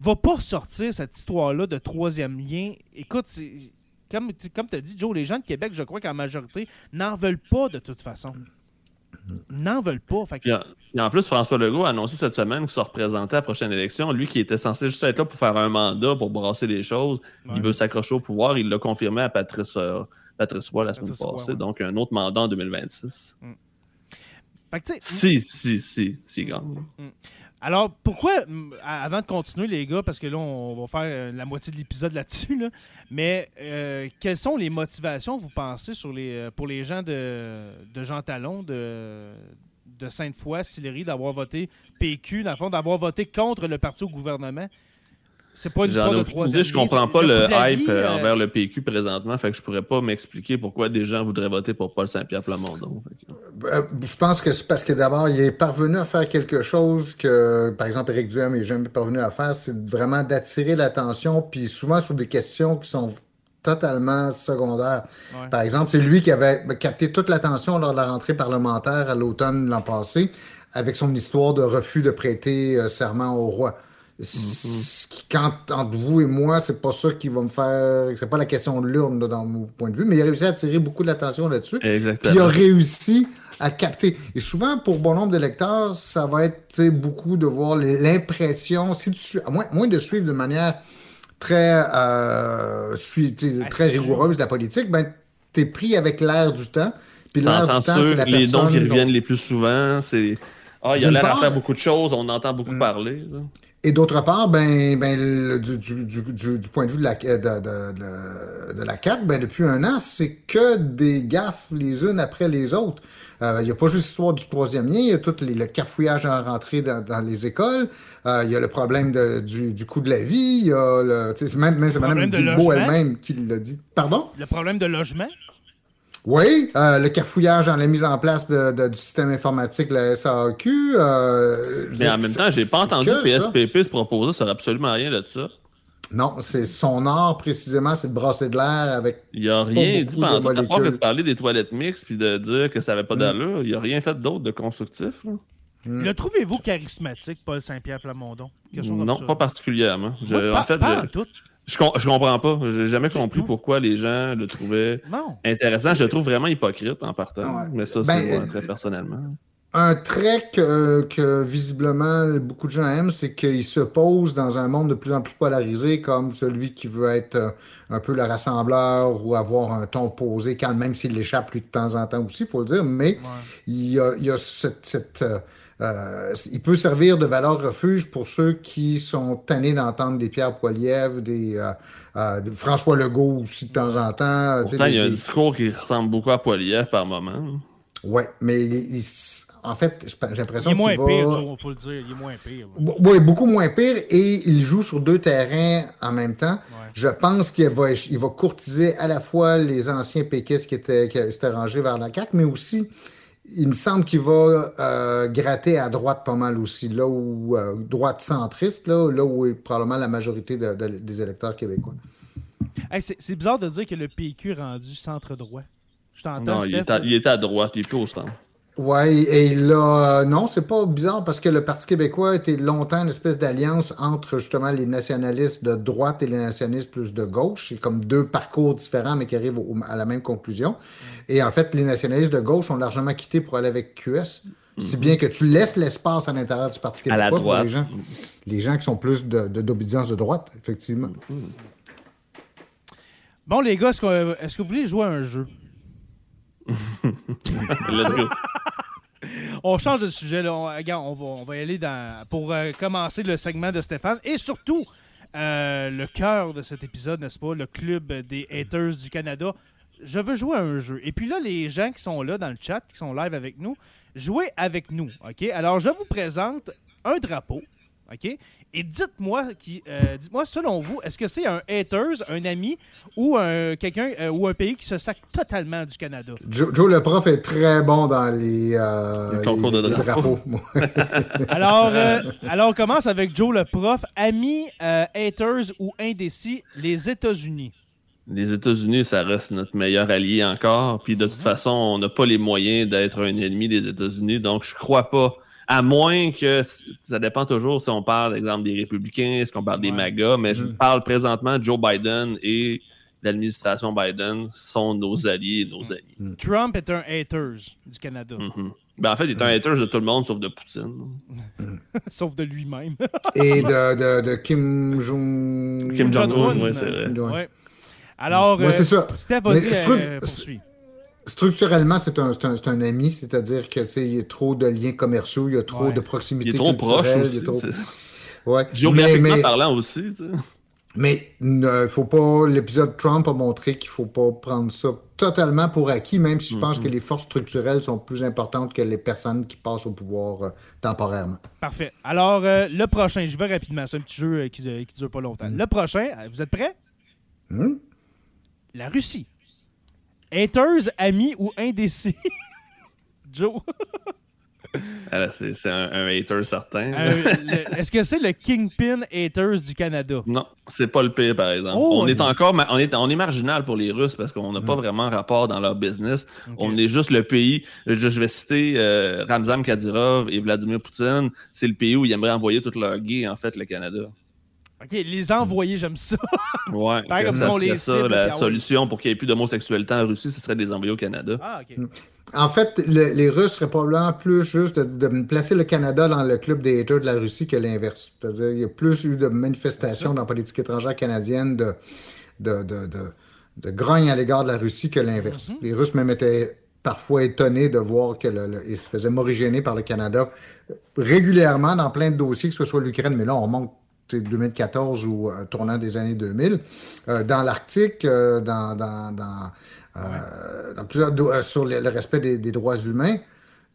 Va pas sortir cette histoire-là de troisième lien. Écoute, c'est- comme, comme tu as dit, Joe, les gens de Québec, je crois qu'en majorité, n'en veulent pas de toute façon. N'en veulent pas. Fait que- Puis en, puis en plus, François Legault a annoncé cette semaine qu'il se représentait à la prochaine élection. Lui qui était censé juste être là pour faire un mandat, pour brasser les choses, Ouais. il veut s'accrocher au pouvoir. Il l'a confirmé à Patrice, euh, Patrice Roy la semaine Patrice passée. ouais. Donc, un autre mandat en 2026. fait que, tu sais, Si, si, si, si, gagne. Alors, pourquoi, avant de continuer, les gars, parce que là, on va faire euh, la moitié de l'épisode là-dessus, là, mais euh, quelles sont les motivations, vous pensez, euh, pour les gens de, de Jean Talon, de, de Sainte-Foy, Sillery, d'avoir voté PQ, dans le fond, d'avoir voté contre le parti au gouvernement? C'est pas une histoire de idée, je comprends pas le hype vie, euh, euh, envers le PQ présentement, fait que je pourrais pas m'expliquer pourquoi des gens voudraient voter pour Paul Saint-Pierre Plamondon. Que- Euh, je pense que c'est parce que d'abord, il est parvenu à faire quelque chose que, par exemple, Éric Duhem n'est jamais parvenu à faire, c'est vraiment d'attirer l'attention, puis souvent sur des questions qui sont totalement secondaires. Ouais. Par exemple, c'est lui qui avait capté toute l'attention lors de la rentrée parlementaire à l'automne l'an passé, avec son histoire de refus de prêter euh, serment au roi. Qui, quand, entre vous et moi, c'est pas ça qui va me faire. C'est pas la question de l'urne, dans mon point de vue, mais il a réussi à attirer beaucoup de l'attention là-dessus. Puis il a Exactement. réussi à capter. Et souvent, pour bon nombre de lecteurs, ça va être beaucoup de voir l'impression, si tu à moins, moins de suivre de manière très, euh, très rigoureuse la politique, ben, tu es pris avec l'air du temps. Puis l'air du temps, c'est la les noms personne. qui dont- reviennent les plus souvent, c'est Ah, il a l'air à faire beaucoup de choses, on entend beaucoup Mm. parler. ça. Et d'autre part, ben, ben le- du, du- du- du- point de vue de la, de, de- de- la CAQ, ben, depuis un an, c'est que des gaffes les unes après les autres. Euh, Il n'y a pas juste l'histoire du troisième lien, il y a tout les- le cafouillage en rentrée dans, dans les écoles, Euh, il y a le problème de- du, du coût de la vie, il y a le, même, même c'est Mme Guilbeault elle-même qui l'a dit. Pardon? Le problème de logement? Oui, euh, le cafouillage dans la mise en place de- de- du système informatique, la SAQ. euh, je Mais en même temps, j'ai c'est- pas entendu ça. PSPP se proposer sur absolument rien de ça. Non, c'est son art précisément, c'est de brasser de l'air avec. Il a rien dit de pendant tout. À part que de parler des toilettes mixtes puis de dire que ça avait pas Mm. d'allure, il a rien fait d'autre de constructif. là. Mm. Le trouvez-vous charismatique, Paul Saint-Pierre Plamondon? Non, pas particulièrement. en fait, je, je, comprends pas. J'ai jamais compris pourquoi les gens le trouvaient intéressant. Je le trouve vraiment hypocrite en partant. Mais ça, c'est ben, très personnellement. Un trait que, visiblement beaucoup de gens aiment, c'est qu'il se pose dans un monde de plus en plus polarisé comme celui qui veut être euh, un peu le rassembleur ou avoir un ton posé, quand même s'il l'échappe plus de temps en temps aussi, il faut le dire. Mais il, y a, cette, euh, euh, il peut servir de valeur refuge pour ceux qui sont tannés d'entendre des Pierre Poilievre, des François Legault aussi de temps en temps. Pourtant, il y a un discours qui ressemble beaucoup à Poilievre par moment. Oui, mais il, en fait, j'ai l'impression qu'il est moins pire, il faut le dire. Il est moins pire. Oui, beaucoup moins pire. Et il joue sur deux terrains en même temps. Je pense qu'il va, il va courtiser à la fois les anciens péquistes qui étaient, qui s'étaient rangés vers la CAQ, mais aussi, il me semble qu'il va euh, gratter à droite pas mal aussi. Là où, euh, droite centriste, là, là où est probablement la majorité des électeurs québécois. c'est bizarre de dire que le PQ est rendu centre-droit. Je t'entends, Non, il, est à, il était à droite, il est plus au centre. Oui, et là, non, c'est pas bizarre parce que le Parti québécois était longtemps une espèce d'alliance entre justement les nationalistes de droite et les nationalistes plus de gauche. C'est comme deux parcours différents mais qui arrivent à la même conclusion. Et en fait, les nationalistes de gauche ont largement quitté pour aller avec QS. Si bien que tu laisses l'espace à l'intérieur du Parti québécois pour les gens, les gens qui sont plus d'obédience de, de, droite, effectivement. Bon, les gars, est-ce que, est que vous voulez jouer à un jeu? on change de sujet. On, va, y aller pour euh, commencer le segment de Stéphane. Et surtout, euh, le cœur de cet épisode, n'est-ce pas? Le club des haters du Canada. Je veux jouer à un jeu. Et puis là, les gens qui sont là dans le chat, qui sont live avec nous, jouez avec nous. OK? Alors, je vous présente un drapeau. OK? Et dites-moi, qui, euh, dites-moi selon vous, est-ce que c'est un haters, un ami ou un quelqu'un euh, ou un pays qui se sac totalement du Canada? Joe, le prof est très bon dans les, euh, concours de drapeaux. alors, alors, on commence avec Joe le prof. Ami, haters ou indécis, les États-Unis. Les États-Unis, ça reste notre meilleur allié encore. Puis de toute mhm. façon, on n'a pas les moyens d'être un ennemi des États-Unis. Donc, je crois pas à moins que ça dépend toujours si on parle, exemple, des républicains, est-ce qu'on parle des MAGA, mais je mm-hmm. parle présentement de Joe Biden et l'administration Biden sont nos alliés et nos mm-hmm. amis. Trump est un haters du Canada. Mm-hmm. ben, en fait, il est un haters de tout le monde sauf de Poutine. sauf de lui-même. et de, de, Kim Jong... Kim Jong-un, oui, c'est vrai. Ouais. Alors, ouais, euh, ça. Steph, vas-y, euh, poursuis structurellement, c'est un, un, ami, c'est-à-dire qu'il y a trop de liens commerciaux, il y a trop de proximité. Il est trop proche aussi. Trop... Ouais. Géographiquement mais, parlant aussi. Mais il ne faut pas. L'épisode Trump a montré qu'il ne faut pas prendre ça totalement pour acquis, même si je pense mm-hmm. que les forces structurelles sont plus importantes que les personnes qui passent au pouvoir euh, temporairement. Parfait. Alors, euh, le prochain, je vais rapidement. C'est un petit jeu euh, qui ne dure pas longtemps. Mm. Le prochain, vous êtes prêts? Mm. La Russie. Haters, amis ou indécis? Joe? c'est un, hater certain. Euh, est-ce que c'est le Kingpin Haters du Canada? Non, c'est pas le pire, par exemple. Oh, on est encore on est, on est marginal pour les Russes parce qu'on n'a pas hmm. vraiment rapport dans leur business. On est juste le pays. Je, vais citer euh, Ramzan Kadyrov et Vladimir Poutine. C'est le pays où ils aimeraient envoyer toute leur guet, en fait, le Canada. OK, les envoyer, j'aime ça. ouais, comme ça les ça, la solution pour qu'il n'y ait plus d'homosexualité en Russie, ce serait de les envoyer au Canada. Ah, OK. En fait, les Russes seraient probablement plus juste de, placer le Canada dans le club des haters de la Russie que l'inverse. C'est-à-dire qu'il y a plus eu de manifestations dans la politique étrangère canadienne de, de, de, de, grogne à l'égard de la Russie que l'inverse. Mm-hmm. Les Russes même étaient parfois étonnés de voir qu'ils se faisaient morigéner par le Canada régulièrement dans plein de dossiers, que ce soit l'Ukraine, mais là, on manque 2014 ou euh, tournant des années 2000, euh, dans l'Arctique, euh, dans, dans, dans, plusieurs sur le, respect des, droits humains.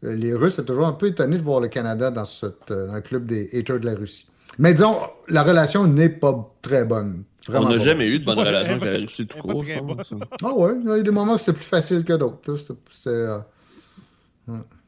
les Russes sont toujours un peu étonnés de voir le Canada dans, cette, dans le club des haters de la Russie. Mais disons, la relation n'est pas très bonne. On n'a jamais eu de bonne relation avec la Russie tout court, Ah ouais, il y a des moments où c'était plus facile que d'autres.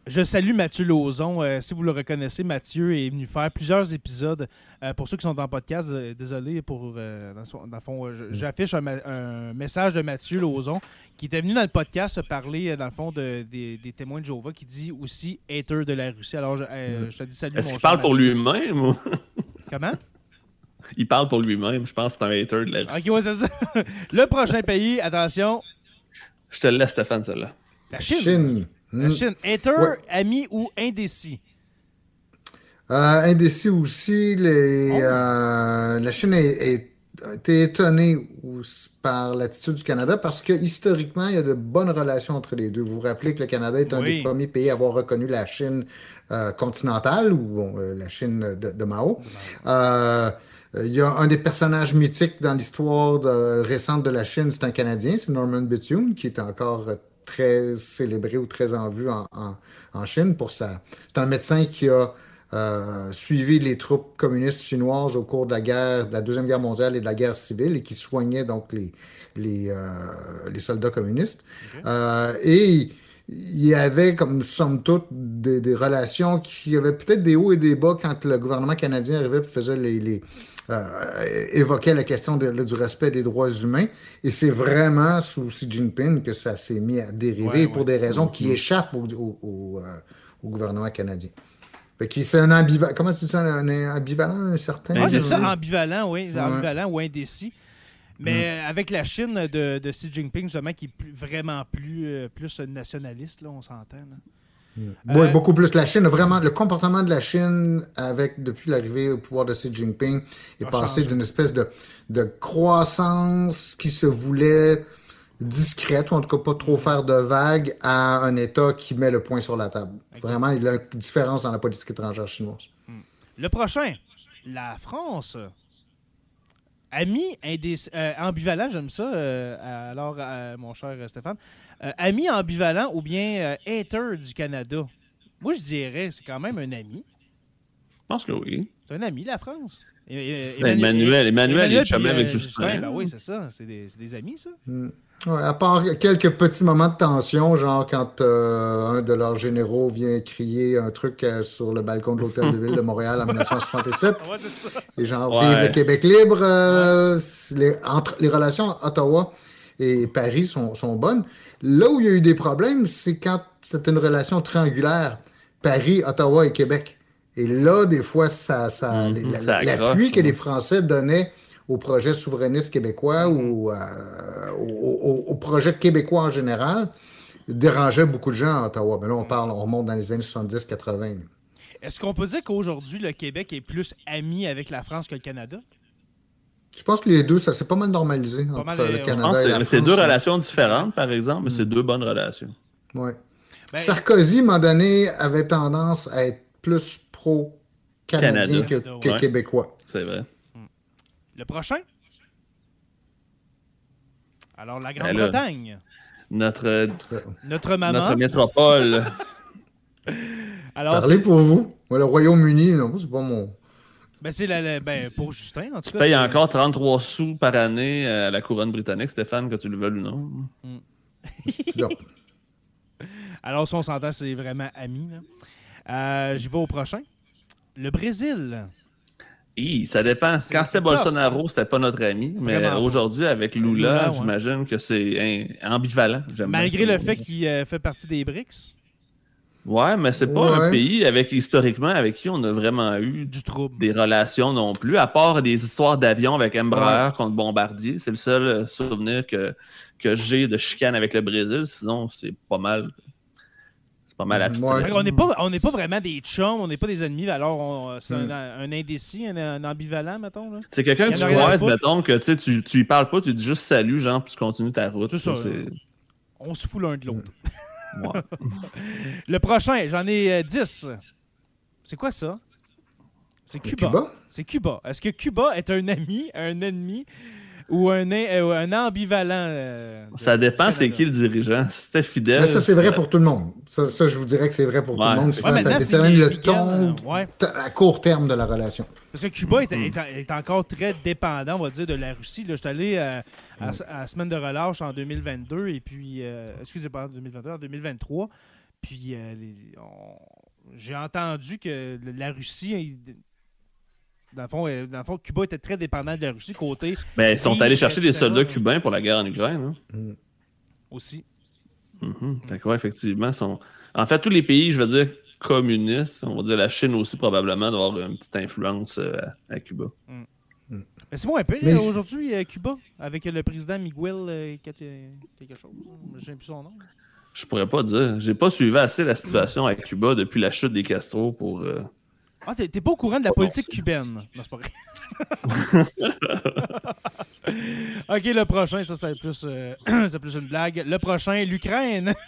Je salue Mathieu Lauzon. Euh, si vous le reconnaissez, Mathieu est venu faire plusieurs épisodes. Euh, pour ceux qui sont en podcast, euh, désolé pour. euh, dans, son- dans le fond, je- j'affiche un, message de Mathieu Lauzon qui était venu dans le podcast parler, euh, dans le fond, de- des, des témoins de Jéhovah qui dit aussi hater de la Russie. Alors, je, euh, je te dis salut. Est-ce mon qu'il parle pour lui-même Comment? Il parle pour lui-même? Je pense que c'est un hater de la Russie. Ok, ouais, c'est ça. le prochain pays, attention, Je te le laisse, Stéphane, celle-là. la Chine. Chine. La Hmm. Chine. Hater, Ouais. ami ou indécis? Euh, indécis aussi, les, Oh. euh, la Chine est- a été étonnée par l'attitude du Canada parce que historiquement, il y a de bonnes relations entre les deux. Vous vous rappelez que le Canada est un Oui. des premiers pays à avoir reconnu la Chine euh, continentale ou bon, la Chine de, de Mao. Il y a un des personnages mythiques dans l'histoire récente de la Chine, c'est un Canadien, c'est Norman Bethune, qui est encore très célébré ou très en vue en, en- en Chine pour ça. C'est un médecin qui a euh, suivi les troupes communistes chinoises au cours de la guerre, de la Deuxième Guerre mondiale et de la guerre civile et qui soignait donc les, les, euh, les soldats communistes. Euh, et il y avait, comme somme toute, des, des relations qui avaient peut-être des hauts et des bas quand le gouvernement canadien arrivait et faisait les, les, euh, évoquait la question de- du respect des droits humains. Et c'est vraiment sous Xi Jinping que ça s'est mis à dériver Ouais, pour ouais. des raisons qui échappent au, au- au, euh, au gouvernement canadien. Fait que c'est un ambivalent. Comment tu dis ça? Un, ambivalent, un certain? Moi, j'ai ça ambivalent, oui, Ouais. ambivalent ou indécis. Mais euh, avec la Chine de, de Xi Jinping, justement, qui est plus- vraiment plus, euh, plus nationaliste, là, on s'entend. Là. Oui, Euh, beaucoup plus. La Chine, vraiment, le comportement de la Chine avec, depuis l'arrivée au pouvoir de Xi Jinping est passé d'une espèce de, de croissance qui se voulait discrète, ou en tout cas pas trop faire de vagues, à un État qui met le point sur la table. Vraiment, il y a une différence dans la politique étrangère chinoise. Le prochain, la France. Ami indécis, euh, ambivalent, j'aime ça. euh, alors, euh, mon cher Stéphane. Euh, ami ambivalent ou bien euh, hater du Canada? Moi, je dirais, c'est quand même un ami. Je pense que oui. C'est un ami, la France. Et- et- Ben, Emmanuel, Emmanuel, il est chumé puis, avec euh, Justin. ben oui, c'est ça. C'est des, c'est des amis, ça. Ouais, à part quelques petits moments de tension, genre quand euh, un de leurs généraux vient crier un truc euh, sur le balcon de l'Hôtel de Ville de Montréal en 1967. Ouais, c'est ça. Et genre, Ouais. vive le Québec libre. euh, les, entre, les relations entre Ottawa et Paris sont, sont bonnes. Là où il y a eu des problèmes, c'est quand c'était une relation triangulaire. Paris, Ottawa et Québec. Et là, des fois, ça, ça, Mhm, l'appui accroche, que ouais. les Français donnaient au projet souverainiste québécois ou euh, au, au- au projet québécois en général dérangeait beaucoup de gens à Ottawa. Mais là, on parle, on remonte dans les années 70-80. Est-ce qu'on peut dire qu'aujourd'hui, le Québec est plus ami avec la France que le Canada? Je pense que les deux, ça s'est pas mal normalisé entre mal, euh, le Canada pense et c'est- la c'est deux relations différentes, par exemple, mais c'est deux bonnes relations. Ouais. Ben, Sarkozy, à un moment donné, avait tendance à être plus pro-canadien que, Canada, que ouais. québécois. C'est vrai. Le prochain? Alors, la Ben Grande-Bretagne. Notre, Notre maman. notre métropole. Alors, Parlez c'est pour vous. Le Royaume-Uni, non, c'est pas mon. ben, c'est la, la- ben, pour Justin, en tout cas. paye c'est- encore 33 sous par année à la couronne britannique, Stéphane, que tu le veuilles ou non. non. Alors, si on s'entend, c'est vraiment ami. Euh, J'y vais au prochain. Le Brésil. Hi, ça dépend. Quand c'est c'était Bolsonaro, c'était pas notre ami. Mais aujourd'hui, avec Lula, Lula, ouais. j'imagine que c'est ambivalent. Malgré le fait qu'il euh, fait partie des BRICS, Ouais, mais c'est pas Ouais. un pays avec historiquement avec qui on a vraiment eu du trouble. des relations non plus, à part des histoires d'avions avec Embraer contre Bombardier. C'est le seul euh, souvenir que, que j'ai de chicane avec le Brésil. Sinon, c'est pas mal. Pas mal abstrait. Ouais. Fait qu'on n'est pas, on n'est pas vraiment des chums, on n'est pas des ennemis. Alors, on- c'est Hmm. un, un indécis, un, un ambivalent, mettons. Là. C'est quelqu'un que tu croises, mettons, que tu sais, tu, tu y parles pas, tu dis juste salut, genre, puis tu continues ta route. C'est ça, c'est- là. On se fout l'un de l'autre. ouais. Le prochain, j'en ai euh, 10. C'est quoi ça? C'est Cuba. Cuba? C'est Cuba. Est-ce que Cuba est un ami, un ennemi ou un, euh, un ambivalent? euh, de- Ça dépend c'est qui le dirigeant. C'était fidèle. Mais ça, c'est vrai pour tout le monde. Ça, ça, je vous dirais que c'est vrai pour tout le monde. Ouais, Souvent, Ouais, ça maintenant, c'est détermine le ton euh, ouais. à court terme de la relation. Parce que Cuba Mm. est, est- est encore très dépendant, on va dire, de la Russie. Là, je suis allé euh, à, à la semaine de relâche en 2022 et puis, euh, excusez pas, en 2022, en 2023. Puis euh, les- on- j'ai entendu que la Russie, il- dans le, fond, euh, dans le fond, Cuba était très dépendant de la Russie côté Ben, ils sont allés chercher des soldats cubains pour la guerre en Ukraine. hein. aussi. Fait que, ouais, effectivement, sont... en fait, tous les pays, je veux dire, communistes, on va dire la Chine aussi, probablement, doit avoir une petite influence euh, à, Cuba. Mais c'est bon un peu Mais c'est- aujourd'hui, euh, Cuba, avec le président Miguel euh, quelque, quelque chose. Je sais plus son nom. Je pourrais pas dire. J'ai pas suivi assez la situation à Cuba depuis la chute des Castro pour. euh, Ah, t'es pas au courant de la Oh, politique cubaine. Non, c'est pas vrai. ok, le prochain, ça c'est plus, euh, c'est plus une blague. Le prochain, l'Ukraine.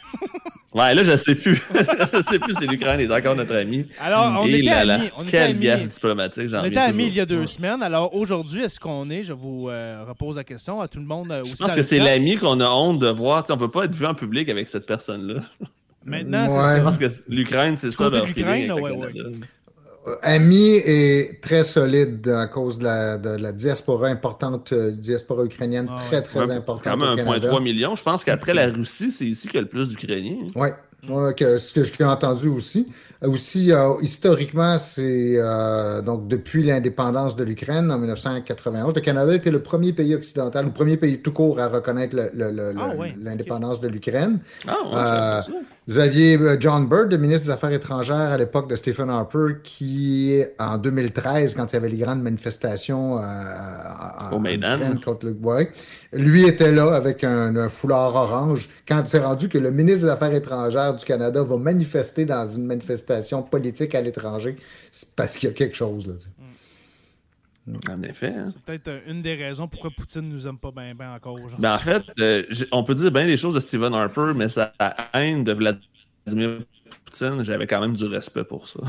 Ouais, là, je sais plus. je sais plus si l'Ukraine est encore notre ami. Alors, on Et était là là, amis. Était Quelle amis. gaffe diplomatique, j'en On était amis toujours. il y a deux Ouais. semaines. Alors aujourd'hui, est-ce qu'on est? Je vous euh, repose la question à tout le monde. euh, Je aussi pense que c'est l'ami qu'on a honte de voir. T'sais, on peut pas être vu en public avec cette personne-là. Maintenant, c'est Ouais. ça. Je pense que l'Ukraine, c'est ça leur feeling ouais. Euh, Ami est très solide à cause de la, de la diaspora importante, euh, diaspora ukrainienne Ah très ouais. très Ouais, importante. Quand même au Canada. 1,3 million. Je pense qu'après la Russie, c'est ici qu'il y a le plus d'Ukrainiens. Oui, que, ce que j'ai entendu aussi. Euh, Aussi, euh, historiquement, c'est euh, donc depuis l'indépendance de l'Ukraine en 1991, le Canada était le premier pays occidental, le premier pays tout court à reconnaître le- le- le- Ah ouais, l'indépendance de l'Ukraine. Ah, Vous aviez euh, John Byrd, le ministre des Affaires étrangères à l'époque de Stephen Harper, qui, en 2013, quand il y avait les grandes manifestations euh, en- Au contre le ouais, lui était là avec un, un foulard orange. Quand c'est rendu que le ministre des Affaires étrangères du Canada va manifester dans une manifestation politique à l'étranger, c'est parce qu'il y a quelque chose. Là. En effet. hein. C'est peut-être euh, une des raisons pourquoi Poutine nous aime pas bien ben encore aujourd'hui. Ben, en fait, euh, on peut dire bien des choses de Stephen Harper, mais sa haine de Vladimir Poutine, j'avais quand même du respect pour ça.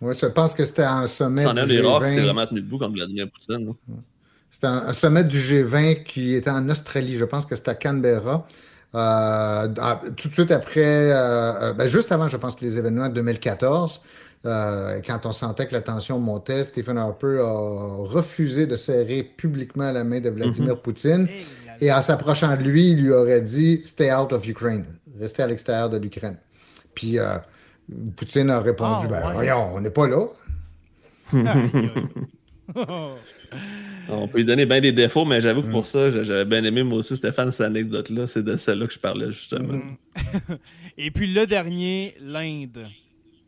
Ouais, je pense que c'était un sommet C'en du est un des rares qui s'est G20. vraiment tenu debout contre Vladimir Poutine. là. C'était un, un sommet du G20 qui était en Australie. Je pense que c'était à Canberra. Euh, tout de suite après, euh, ben, juste avant, je pense, les événements de 2014, euh, quand on sentait que la tension montait, Stephen Harper a refusé de serrer publiquement la main de Vladimir Poutine. Hey, là, là. Et en s'approchant de lui, il lui aurait dit Stay out of Ukraine. Restez à l'extérieur de l'Ukraine. Puis euh, Poutine a répondu Ah, Ben ouais. voyons, on n'est pas là. On peut lui donner bien des défauts, mais j'avoue que Mm. pour ça, j'a- j'avais bien aimé moi aussi, Stéphane, cette anecdote-là. C'est de celle-là que je parlais justement. Mm-hmm. Et puis le dernier, l'Inde.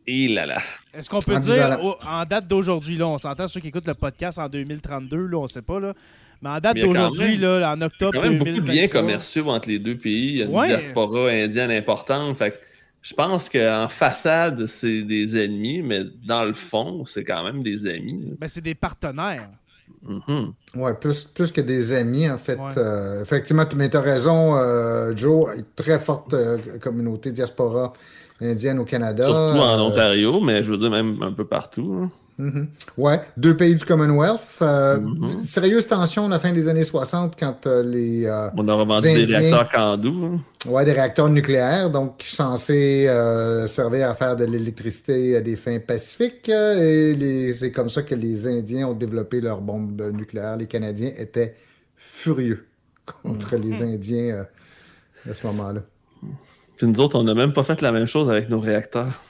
Et là là. Est-ce qu'on peut dire, en date d'aujourd'hui, là, on s'entend ceux qui écoutent le podcast en 2032, là, on sait pas, là, mais en date il y a quand d'aujourd'hui, même- là, en octobre Quand même beaucoup de 2023, liens commerciaux entre les deux pays. Il y a une Ouais. diaspora indienne importante. Fait que je pense qu'en façade, c'est des ennemis, mais dans le fond, c'est quand même des amis. ben, c'est des partenaires. Mhm. Ouais, plus, plus que des amis, en fait. Ouais. Euh, effectivement, tu as raison, euh, Joe. Très forte euh, communauté diaspora indienne au Canada. Surtout en Euh, Ontario, mais je veux dire même un peu partout. hein. mhm. Ouais, deux pays du Commonwealth. Euh, Mhm. Sérieuse tension à la fin des années 60 quand euh, les. euh, On a revendu des Indiens. réacteurs Candu. hein. Ouais, des réacteurs nucléaires, donc censés euh, servir à faire de l'électricité à des fins pacifiques. et les- c'est comme ça que les Indiens ont développé leurs bombes nucléaires. Les Canadiens étaient furieux contre les Indiens euh, à ce moment-là. Puis nous autres, on n'a même pas fait la même chose avec nos réacteurs.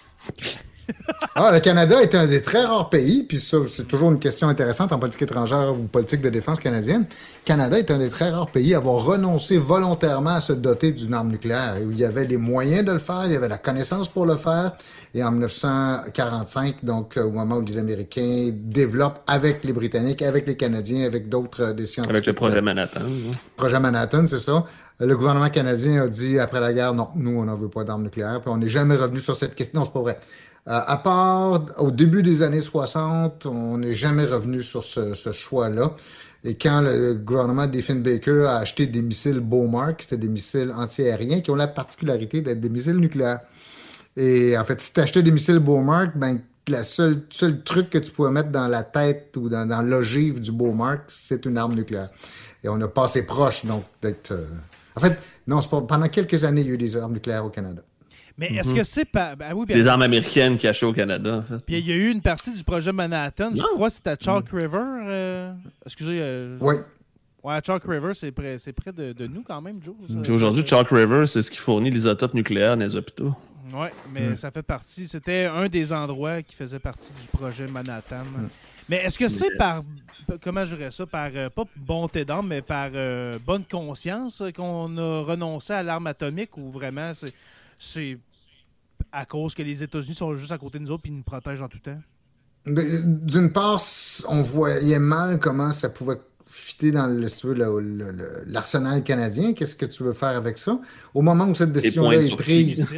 Ah, le Canada est un des très rares pays, puis ça, c'est toujours une question intéressante en politique étrangère ou politique de défense canadienne. Le Canada est un des très rares pays à avoir renoncé volontairement à se doter d'une arme nucléaire. Où il y avait les moyens de le faire, il y avait la connaissance pour le faire. Et en 1945, donc euh, au moment où les Américains développent avec les Britanniques, avec les Canadiens, avec d'autres euh, des scientifiques. Avec le projet Manhattan. hein. projet Manhattan, c'est ça. Le gouvernement canadien a dit après la guerre, non, nous, on n'en veut pas d'armes nucléaires. Puis on n'est jamais revenu sur cette question. Non, c'est pas vrai. Euh, à part au début des années 60, on n'est jamais revenu sur ce, ce choix-là. Et quand le gouvernement d'Effenbaker a acheté des missiles Beaumark, c'était des missiles antiaériens qui ont la particularité d'être des missiles nucléaires. Et en fait, si tu achetais des missiles Beaumark, ben, le seul, seul truc que tu pouvais mettre dans la tête ou dans, dans l'ogive du Beaumark, c'est une arme nucléaire. Et on a passé proche, donc, d'être. euh, En fait, non, pas... pendant quelques années, il y a eu des armes nucléaires au Canada. Mais est-ce que c'est pas. Ben oui, bien- Des armes américaines cachées au Canada, en fait. Puis il y a eu une partie du projet Manhattan, je Non. crois que c'était à Chalk River. euh, Excusez. euh, Oui. Ouais, Chalk River, c'est près, c'est près de, de nous quand même, Joe. ça. Puis aujourd'hui, Chalk River, c'est ce qui fournit l'isotope nucléaire dans les hôpitaux. Ouais, mais Mm. ça fait partie. C'était un des endroits qui faisait partie du projet Manhattan. Mais est-ce que c'est par. Comment je dirais ça Par. euh, pas bonté d'âme, mais par euh, bonne conscience euh, qu'on a renoncé à l'arme atomique ou vraiment c'est. À cause que les États-Unis sont juste à côté de nous autres et ils nous protègent en tout temps? D'une part, on voyait mal comment ça pouvait fitter dans le- si tu veux, le- le- le- l'arsenal canadien. Qu'est-ce que tu veux faire avec ça? Au moment où cette décision-là est prise,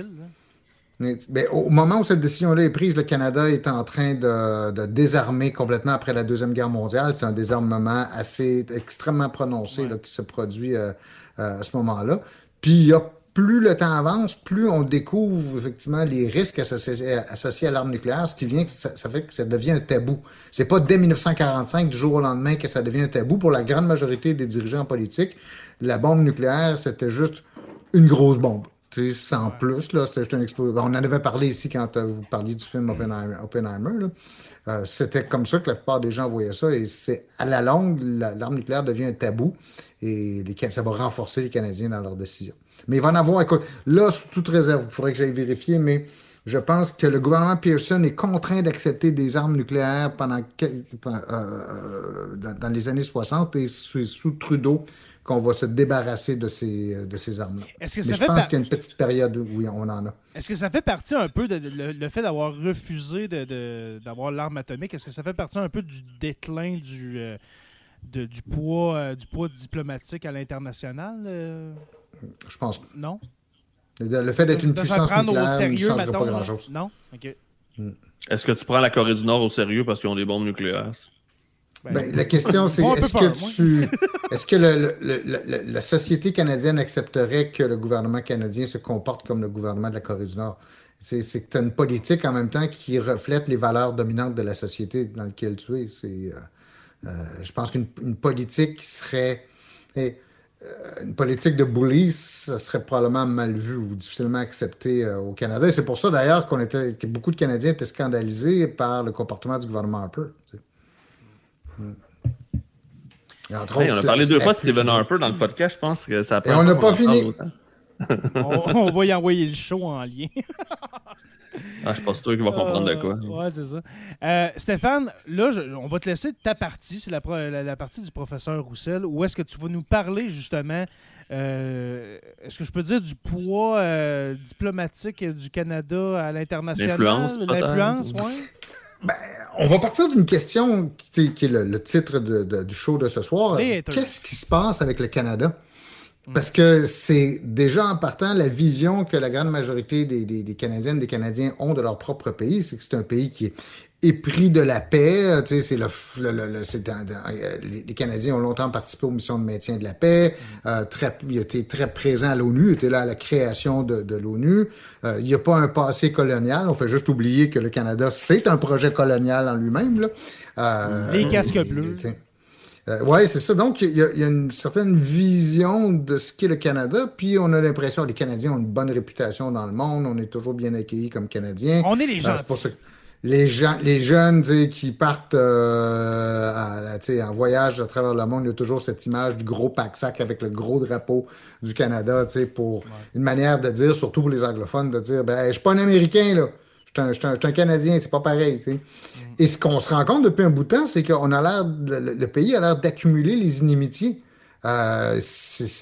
ben, au moment où cette décision-là est prise, le Canada est en train de, de désarmer complètement après la Deuxième Guerre mondiale. C'est un désarmement assez extrêmement prononcé Ouais. là, qui se produit euh, euh, à ce moment-là. Puis il y a plus le temps avance, plus on découvre effectivement les risques associés, associés à l'arme nucléaire, ce qui vient que ça, ça fait que ça devient un tabou. C'est pas dès 1945, du jour au lendemain, que ça devient un tabou. Pour la grande majorité des dirigeants politiques, la bombe nucléaire, c'était juste une grosse bombe. Tu sais, sans plus, là, c'était juste un explosion. On en avait parlé ici quand euh, vous parliez du film Oppenheimer. Oppenheimer, là. Euh, c'était comme ça que la plupart des gens voyaient ça. Et c'est à la longue, la- l'arme nucléaire devient un tabou et ça va renforcer les Canadiens dans leurs décisions. Mais il va en avoir, écoute, là, sous toute réserve, il faudrait que j'aille vérifier, mais je pense que le gouvernement Pearson est contraint d'accepter des armes nucléaires pendant euh, dans, les années 60 et sous Trudeau qu'on va se débarrasser de ces, de ces armes-là. Est-ce que Mais ça je fait pense par- qu'il y a une petite période où oui, on en a. Est-ce que ça fait partie un peu de, de- le, le fait d'avoir refusé de- de- d'avoir l'arme atomique? Est-ce que ça fait partie un peu du déclin du, euh, de- du, poids, euh, du poids diplomatique à l'international? euh? Je pense. non? Le, le fait d'être une puissance prendre au nucléaire ne sérieux, changerait mettons? pas grand-chose. Non? OK. Est-ce que tu prends la Corée du Nord au sérieux parce qu'ils ont des bombes nucléaires? Ben, Ben, la question, c'est est-ce que tu, est-ce que le- le- le- le- la société canadienne accepterait que le gouvernement canadien se comporte comme le gouvernement de la Corée du Nord? C'est, c'est que tu as une politique en même temps qui reflète les valeurs dominantes de la société dans laquelle tu es. C'est, euh, euh, je pense qu'une une politique qui serait euh, une politique de bully, ça serait probablement mal vu ou difficilement accepté euh, au Canada. Et c'est pour ça d'ailleurs qu'on était, que beaucoup de Canadiens étaient scandalisés par le comportement du gouvernement Harper. tu sais. Et entre Hey, on a parlé deux fois de Stephen Harper dans le podcast, je pense que ça a Et on n'a pas fini. on, on va y envoyer le show en lien. Ah, je pas sûr qu'il va comprendre de quoi. Euh, ouais, c'est ça. Euh, Stéphane, là, je- on va te laisser ta partie. C'est la, pro- la- la partie du professeur Roussel. Où est-ce que tu vas nous parler, justement, euh, est-ce que je peux dire du poids euh, diplomatique du Canada à l'international? L'influence. L'influence, oui. On va partir d'une question qui, qui est le, le titre de- de- du show de ce soir. Qu'est-ce qui se passe avec le Canada? Parce que c'est déjà en partant la vision que la grande majorité des, des, des Canadiennes, des Canadiens ont de leur propre pays, c'est que c'est un pays qui est épris de la paix. Tu sais, c'est le, le- le- le- c'est dans- dans- euh, les, Canadiens ont longtemps participé aux missions de maintien de la paix. Euh, très, il a été très présent à l'ONU, il était là à la création de, de l'ONU. Euh, il n'y a pas un passé colonial. On fait juste oublier que le Canada, c'est un projet colonial en lui-même. là. Euh, Les casques et- bleus. tu sais, euh, oui, c'est ça. Donc, il y, a, il y a une certaine vision de ce qu'est le Canada, puis on a l'impression que les Canadiens ont une bonne réputation dans le monde, on est toujours bien accueillis comme Canadiens. On est les Euh, les, gens, les jeunes qui partent euh, à- en voyage à travers le monde, il y a toujours cette image du gros pack-sac avec le gros drapeau du Canada, pour une manière de dire, surtout pour les anglophones, de dire ben, Je suis pas un Américain, là. Je suis un, je suis un- un Canadien, c'est pas pareil. tu sais. Et ce qu'on se rend compte depuis un bout de temps, c'est qu'on a l'air, le, le- pays a l'air d'accumuler les inimitiés. Euh,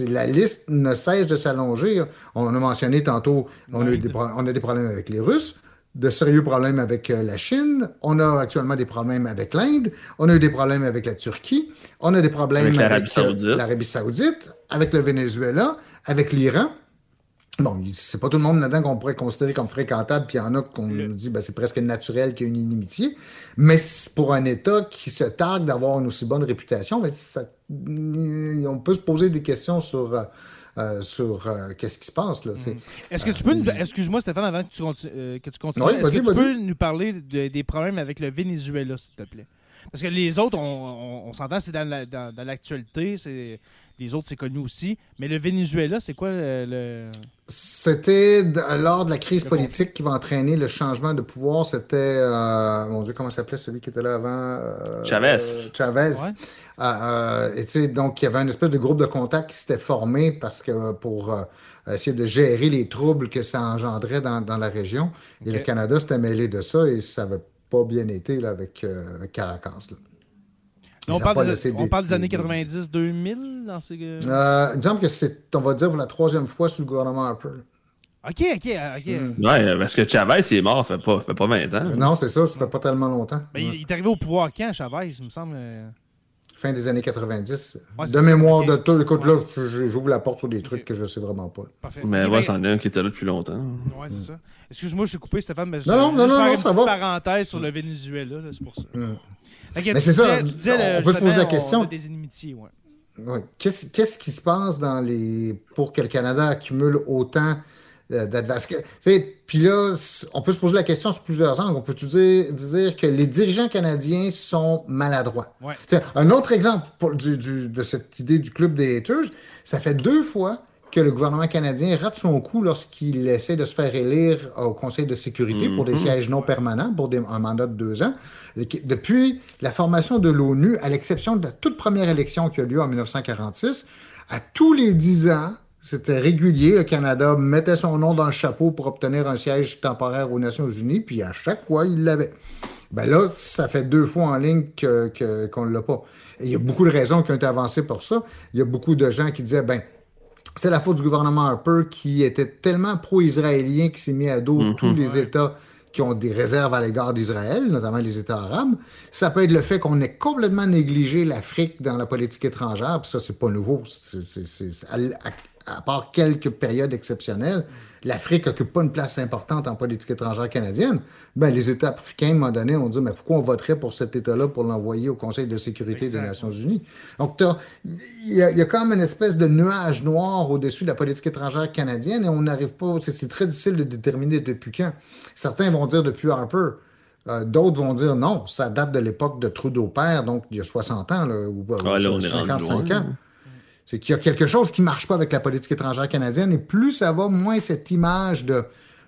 la liste ne cesse de s'allonger. On a mentionné tantôt, on a, eu des, on a des problèmes avec les Russes, de sérieux problèmes avec euh, la Chine, on a actuellement des problèmes avec l'Inde, on a eu des problèmes avec la Turquie, on a des problèmes Avec l'Arabie euh, Saoudite. l'Arabie Saoudite, avec le Venezuela, avec l'Iran. Bon, c'est pas tout le monde là-dedans qu'on pourrait considérer comme fréquentable, puis il y en a qu'on nous dit ben, c'est presque naturel qu'il y ait une inimitié. Mais pour un État qui se targue d'avoir une aussi bonne réputation, ben, ça- on peut se poser des questions sur, euh, euh, sur euh, qu'est-ce qui se passe. Là, sais. Est-ce que tu peux nous... Excuse-moi, Stéphane, avant que tu, conti- euh, que tu continues. Oui, Est-ce que vas-y, tu peux nous parler de- des problèmes avec le Venezuela, s'il te plaît? Parce que les autres, on, on- on s'entend, c'est dans la- dans- dans l'actualité. c'est les autres, c'est connu aussi. Mais le Venezuela, c'est quoi le... C'était lors de la crise politique qui va entraîner le changement de pouvoir. C'était, euh, mon Dieu, comment s'appelait celui qui était là avant? Euh, Chavez. euh, Chavez. Ouais. Euh, et tu sais, donc, il y avait un espèce de groupe de contact qui s'était formé parce que pour euh, essayer de gérer les troubles que ça engendrait dans, dans la région. Et le Canada s'était mêlé de ça et ça n'avait pas bien été là, avec, euh, avec Caracas. là. on, parle des, laissé on des- parle des années des- 90-2000 dans ces. Euh, il me semble que c'est, on va dire, pour la troisième fois sous le gouvernement Harper. Ok, ok, euh, ok. Mm. Ouais, parce que Chavez, il est mort, fait pas, fait pas 20 ans. Non, c'est ça, ça fait pas tellement longtemps. Il- il est arrivé au pouvoir quand, Chavez, il me semble. Fin des années 90. Ouais, c'est de mémoire de tout. Écoute, Ouais. là, je- j'ouvre la porte sur des trucs que je sais vraiment pas. Parfait. Mais Il ouais, va- c'en est un qui était là depuis longtemps. Ouais, c'est ça. Excuse-moi, je suis coupé, Stéphane, mais je Non, non, je non, non, faire non, une ça petite va. parenthèse sur le Venezuela, là, c'est pour ça. Mm. Mais c'est ça, tu disais, on le- peut se poser la question. On a des inimitiés, ouais. Qu'est-ce qu'est-ce qui se passe dans les pour que le Canada accumule autant euh, Puis là, on peut se poser la question sur plusieurs angles. On peut dire, dire que les dirigeants canadiens sont maladroits. Ouais. Un autre exemple pour- du- du- de cette idée du club des haters, ça fait deux fois que le gouvernement canadien rate son coup lorsqu'il essaie de se faire élire au Conseil de sécurité pour des Mhm. sièges non permanents, pour des- un mandat de deux ans. Depuis la formation de l'ONU, à l'exception de la toute première élection qui a lieu en 1946, à tous les dix ans, c'était régulier, le Canada mettait son nom dans le chapeau pour obtenir un siège temporaire aux Nations Unies, puis à chaque fois, il l'avait. Ben là, ça fait deux fois en ligne que- que- qu'on ne l'a pas. Et il y a beaucoup de raisons qui ont été avancées pour ça. Il y a beaucoup de gens qui disaient, ben, c'est la faute du gouvernement Harper qui était tellement pro-israélien qu'il s'est mis à dos tous les États qui ont des réserves à l'égard d'Israël, notamment les États arabes. Ça peut être le fait qu'on ait complètement négligé l'Afrique dans la politique étrangère, puis ça, c'est pas nouveau. À, à- à part quelques périodes exceptionnelles, l'Afrique occupe pas une place importante en politique étrangère canadienne. Ben, les États africains, à un moment donné, ont dit, mais pourquoi on voterait pour cet État-là pour l'envoyer au Conseil de sécurité des Nations Unies? Donc, il y, a- il y a quand même une espèce de nuage noir au-dessus de la politique étrangère canadienne et on n'arrive pas. C'est très difficile de déterminer depuis quand. Certains vont dire depuis Harper. Euh, D'autres vont dire non, ça date de l'époque de Trudeau père, donc il y a 60 ans, là, ou, Ah, là, on est rendu 55 loin. ans. C'est qu'il y a quelque chose qui ne marche pas avec la politique étrangère canadienne et plus ça va, moins cette image de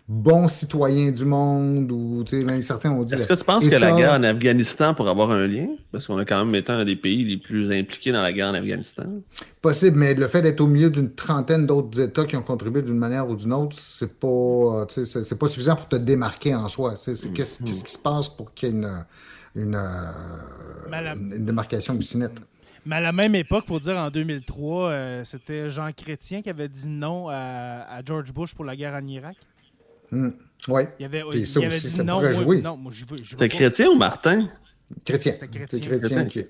bon citoyen du monde ou tu sais, même certains ont dit. Est-ce que tu penses que la guerre en Afghanistan pourrait avoir un lien? Parce qu'on a quand même été un des pays les plus impliqués dans la guerre en Afghanistan. Possible, mais le fait d'être au milieu d'une trentaine d'autres États qui ont contribué d'une manière ou d'une autre, c'est pas, euh, tu sais, c'est- c'est pas suffisant pour te démarquer en soi. c'est Qu'est-ce qu'est-ce qui se passe pour qu'il y ait une, une, euh, une- une démarcation aussi nette? Mais à la même époque, il faut dire, en 2003, euh, c'était Jean Chrétien qui avait dit non à, à George Bush pour la guerre en Irak. Oui, Il avait, Puis il ça avait aussi, dit ça non. pourrait moi- jouer. non, moi, je veux, je veux C'est pas. chrétien ou Martin? chrétien. C'est chrétien. C'est chrétien Chrétien.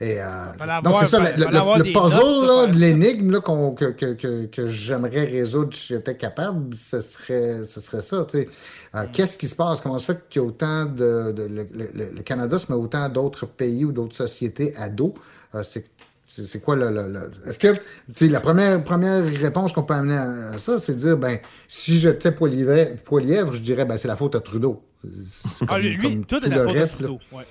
Mm. Et, euh, donc, c'est ça, le, le- le- puzzle, là, de l'énigme que, que, que, que j'aimerais résoudre si j'étais capable, ce serait, ce serait ça. tu sais. Mm. Euh, Qu'est-ce qui se passe? Comment se fait qu'il y a autant de. de- le, Canada se met autant d'autres pays ou d'autres sociétés à dos? Euh, c'est quoi le. le- le- Est-ce que. Tu sais, la première, première réponse qu'on peut amener à, à ça, c'est de dire, ben, si j'étais Poilièvre, Poilièvre, je dirais, ben, c'est la faute à Trudeau. Ah, lui, comme tout est la le faute reste, là. Trudeau. ouais.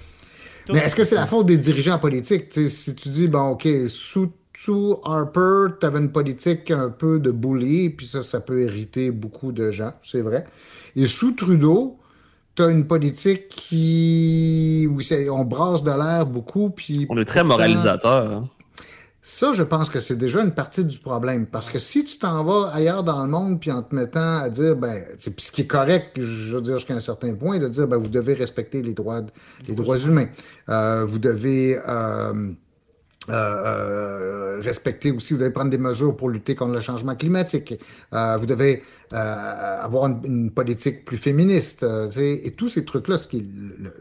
Mais est-ce que c'est la faute des dirigeants politiques? Si tu dis, bon, OK, sous, sous Harper, tu avais une politique un peu de bully, puis ça, ça peut irriter beaucoup de gens, c'est vrai. Et sous Trudeau, tu as une politique qui. où on brasse de l'air beaucoup, puis. On est très pourtant- moralisateur. hein. Ça, je pense que c'est déjà une partie du problème. Parce que si tu t'en vas ailleurs dans le monde, puis en te mettant à dire, ben, c'est ce qui est correct, je veux dire, jusqu'à un certain point, de dire, ben, vous devez respecter les droits, les droits humains. Euh, vous devez euh, euh, euh, respecter aussi, vous devez prendre des mesures pour lutter contre le changement climatique. Euh, vous devez euh, avoir une, une politique plus féministe. euh, et tous ces trucs-là, ce qui est le,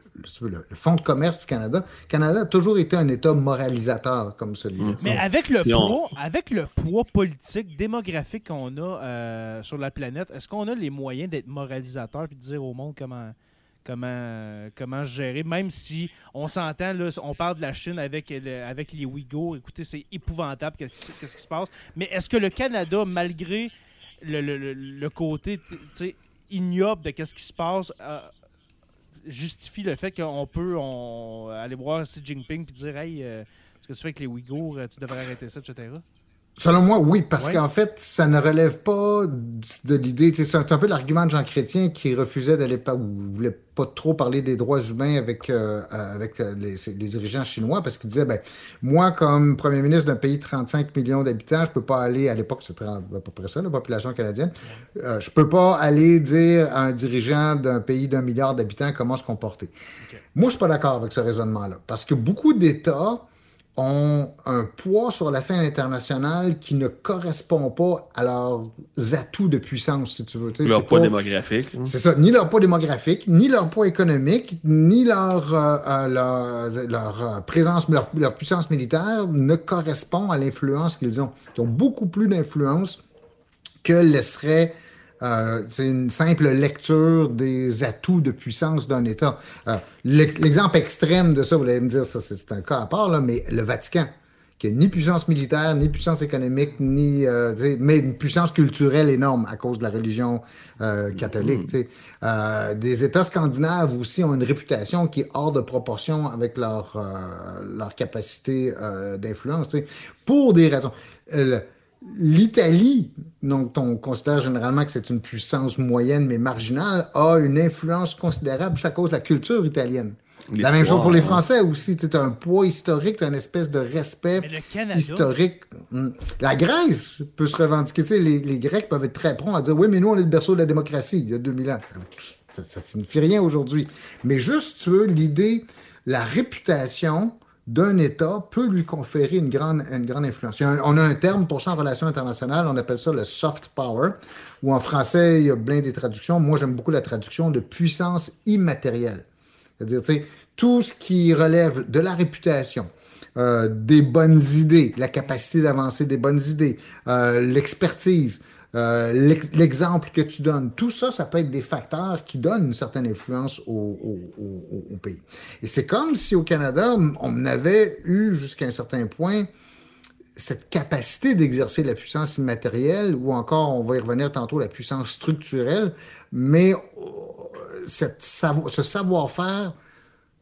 fonds de commerce du Canada, le Canada a toujours été un État moralisateur comme celui-là. Mais avec le, poids, avec le poids politique, démographique qu'on a euh, sur la planète, est-ce qu'on a les moyens d'être moralisateur et de dire au monde comment, comment, comment gérer, même si on s'entend, là, on parle de la Chine avec, le- avec les Ouïghours, écoutez, c'est épouvantable qu'est-ce qui se passe. Mais est-ce que le Canada, malgré le, le- le- côté ignoble de qu'est-ce qui se passe, euh, justifie le fait qu'on peut on, aller voir Xi Jinping et dire Hey, euh, ce que tu fais avec les Ouïghours, euh, tu devrais arrêter ça, etc. Selon moi, oui, parce qu'en fait, ça ne relève pas de l'idée. C'est un, peu l'argument de Jean Chrétien qui refusait d'aller pas ou voulait pas trop parler des droits humains avec euh, avec euh, les, dirigeants chinois parce qu'il disait ben moi comme premier ministre d'un pays de 35 millions d'habitants, je peux pas aller à l'époque c'était à peu près ça la population canadienne. Euh, je peux pas aller dire à un dirigeant d'un pays d'un milliard d'habitants comment se comporter. Moi, je suis pas d'accord avec ce raisonnement-là parce que beaucoup d'États ont un poids sur la scène internationale qui ne correspond pas à leurs atouts de puissance, si tu veux. leur poids démographique. C'est ça, ni leur poids démographique, ni leur poids économique, ni leur, euh, euh, leur, euh, présence, leur, leur, puissance militaire ne correspond à l'influence qu'ils ont. Ils ont beaucoup plus d'influence que laisserait euh, c'est une simple lecture des atouts de puissance d'un État. Euh, l'exemple extrême de ça, vous allez me dire, ça c'est un cas à part, là, mais le Vatican, qui n'a ni puissance militaire, ni puissance économique, ni euh, mais une puissance culturelle énorme à cause de la religion catholique. Des États scandinaves aussi ont une réputation qui est hors de proportion avec leur, leur capacité d'influence, pour des raisons. L'Italie, donc on considère généralement que c'est une puissance moyenne mais marginale, a une influence considérable à cause de la culture italienne. La même chose pour les Français aussi. C'est un poids historique, une espèce de respect historique. Hmm. La Grèce peut se revendiquer. Les, les, Grecs peuvent être très prompts à dire Oui, mais nous, on est le berceau de la démocratie il y a 2000 ans. Ça, ça signifie rien aujourd'hui. Mais juste, tu veux, l'idée, la réputation d'un État peut lui conférer une grande, une grande influence. on a un terme pour ça en relations internationales, on appelle ça le soft power, ou en français, il y a plein des traductions. Moi, j'aime beaucoup la traduction de puissance immatérielle. C'est-à-dire, tu sais, tout ce qui relève de la réputation, euh, des bonnes idées, la capacité d'avancer des bonnes idées, euh, l'expertise, euh, l'exemple que tu donnes, tout ça, ça peut être des facteurs qui donnent une certaine influence au, pays. Et c'est comme si au Canada, on avait eu jusqu'à un certain point cette capacité d'exercer la puissance immatérielle, ou encore, on va y revenir tantôt, la puissance structurelle, mais euh, ce savoir-faire,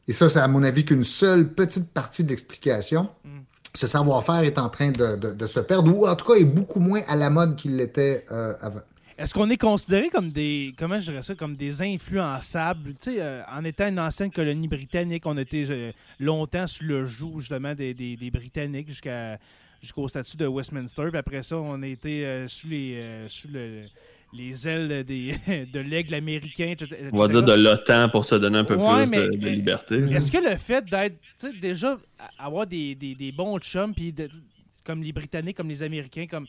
et ça, c'est à mon avis qu'une seule petite partie de l'explication, mm ce savoir-faire est en train de, se perdre, ou en tout cas est beaucoup moins à la mode qu'il l'était euh, avant. Est-ce qu'on est considéré comme des, comment je dirais ça, comme des influençables? Tu euh, en étant une ancienne colonie britannique, on était euh, longtemps sous le joug justement des, Britanniques jusqu'à jusqu'au statut de Westminster. Puis après ça, on a été sous les sous le les ailes des, de l'aigle américain. On va dire de l'OTAN pour se donner un peu plus de, liberté. Est-ce que le fait d'être, déjà, avoir des, des, bons chums, puis comme les Britanniques, comme les Américains, comme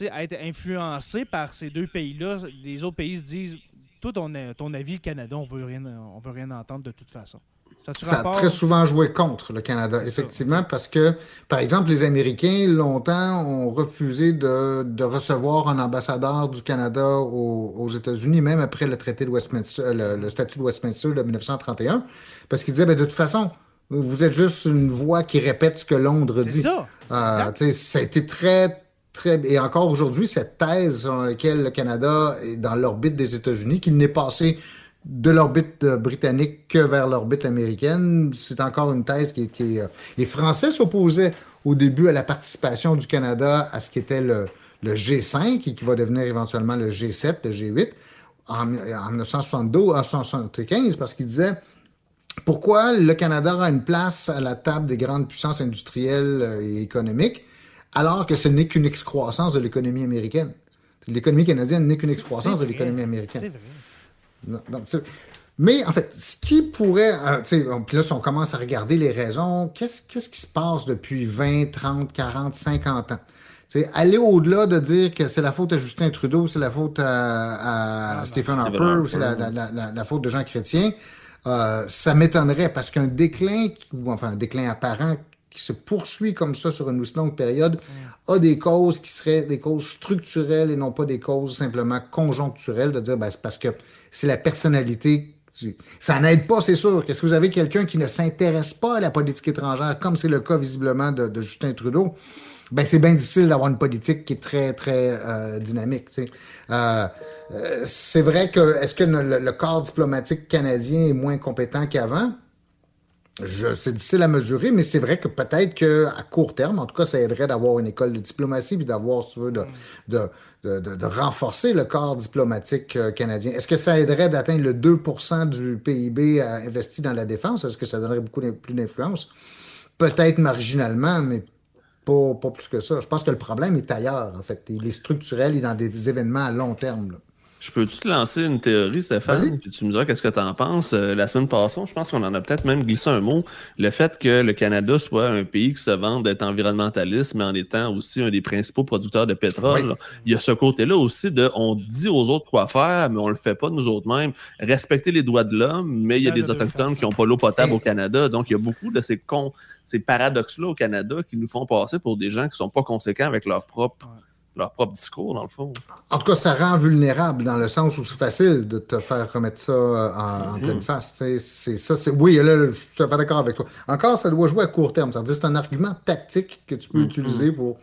être influencé par ces deux pays-là, les autres pays se disent, toi, ton, ton avis, le Canada, on veut rien, on veut rien entendre de toute façon. Ça, a très souvent joué contre le Canada, effectivement, parce que, par exemple, les Américains, longtemps, ont refusé de, recevoir un ambassadeur du Canada aux, États-Unis, même après le traité de Westminster, le, statut de Westminster de 1931, parce qu'ils disaient, ben, de toute façon, vous êtes juste une voix qui répète ce que Londres dit. C'est ça. Euh, ça a été très, très... Et encore aujourd'hui, cette thèse dans laquelle le Canada est dans l'orbite des États-Unis, qu'il n'est passé de l'orbite euh, britannique que vers l'orbite américaine. C'est encore une thèse qui, est... Euh, les Français s'opposaient au début à la participation du Canada à ce qui était le, G5 et qui va devenir éventuellement le G7, le G8 en, 1972, en 1975, parce qu'ils disaient pourquoi le Canada a une place à la table des grandes puissances industrielles euh, et économiques alors que ce n'est qu'une excroissance de l'économie américaine? L'économie canadienne n'est qu'une excroissance de l'économie américaine. Mais en fait, ce qui pourrait. Euh, puis là, si on commence à regarder les raisons, qu'est-ce, qu'est-ce qui se passe depuis 20, 30, 40, 50 ans? aller au-delà de dire que c'est la faute à Justin Trudeau, c'est la faute à, ah, Stephen Harper, ou c'est la, faute de Jean Chrétien, euh, ça m'étonnerait parce qu'un déclin, ou enfin un déclin apparent qui se poursuit comme ça sur une aussi longue période a des causes qui seraient des causes structurelles et non pas des causes simplement conjoncturelles, de dire ben, c'est parce que c'est la personnalité. Ça n'aide pas, c'est sûr. Qu'est-ce que vous avez quelqu'un qui ne s'intéresse pas à la politique étrangère, comme c'est le cas visiblement de, Justin Trudeau? Ben, c'est bien difficile d'avoir une politique qui est très, très euh, dynamique. Euh, euh, c'est vrai que est-ce que le, corps diplomatique canadien est moins compétent qu'avant? C'est difficile à mesurer, mais c'est vrai que peut-être qu'à court terme, en tout cas, ça aiderait d'avoir une école de diplomatie puis d'avoir, si tu veux, de, de, renforcer le corps diplomatique euh, canadien. Est-ce que ça aiderait d'atteindre le 2% du PIB investi dans la défense? Est-ce que ça donnerait beaucoup plus d'influence? Peut-être marginalement, mais pas, pas, plus que ça. Je pense que le problème est ailleurs, en fait. Il est structurel, il est dans des événements à long terme. Là. Je peux-tu te lancer une théorie, Stéphane? Puis tu me diras qu'est-ce que tu en penses. Euh, la semaine passée, je pense qu'on en a peut-être même glissé un mot. Le fait que le Canada soit un pays qui se vante d'être environnementaliste, mais en étant aussi un des principaux producteurs de pétrole, il y a ce côté-là aussi de on dit aux autres quoi faire, mais on le fait pas nous autres mêmes. Respecter les droits de l'homme, mais il y a des Autochtones qui n'ont pas l'eau potable au Canada. Donc, il y a beaucoup de ces, ces paradoxes-là au Canada qui nous font passer pour des gens qui sont pas conséquents avec leur propre leur propre discours, dans le fond. En tout cas, ça rend vulnérable dans le sens où c'est facile de te faire remettre ça euh, en, pleine mm-hmm. face. C'est ça, c'est. Oui, là, je suis tout à fait d'accord avec toi. Encore, ça doit jouer à court terme. C'est-à-dire c'est un argument tactique que tu peux mm-hmm. utiliser pour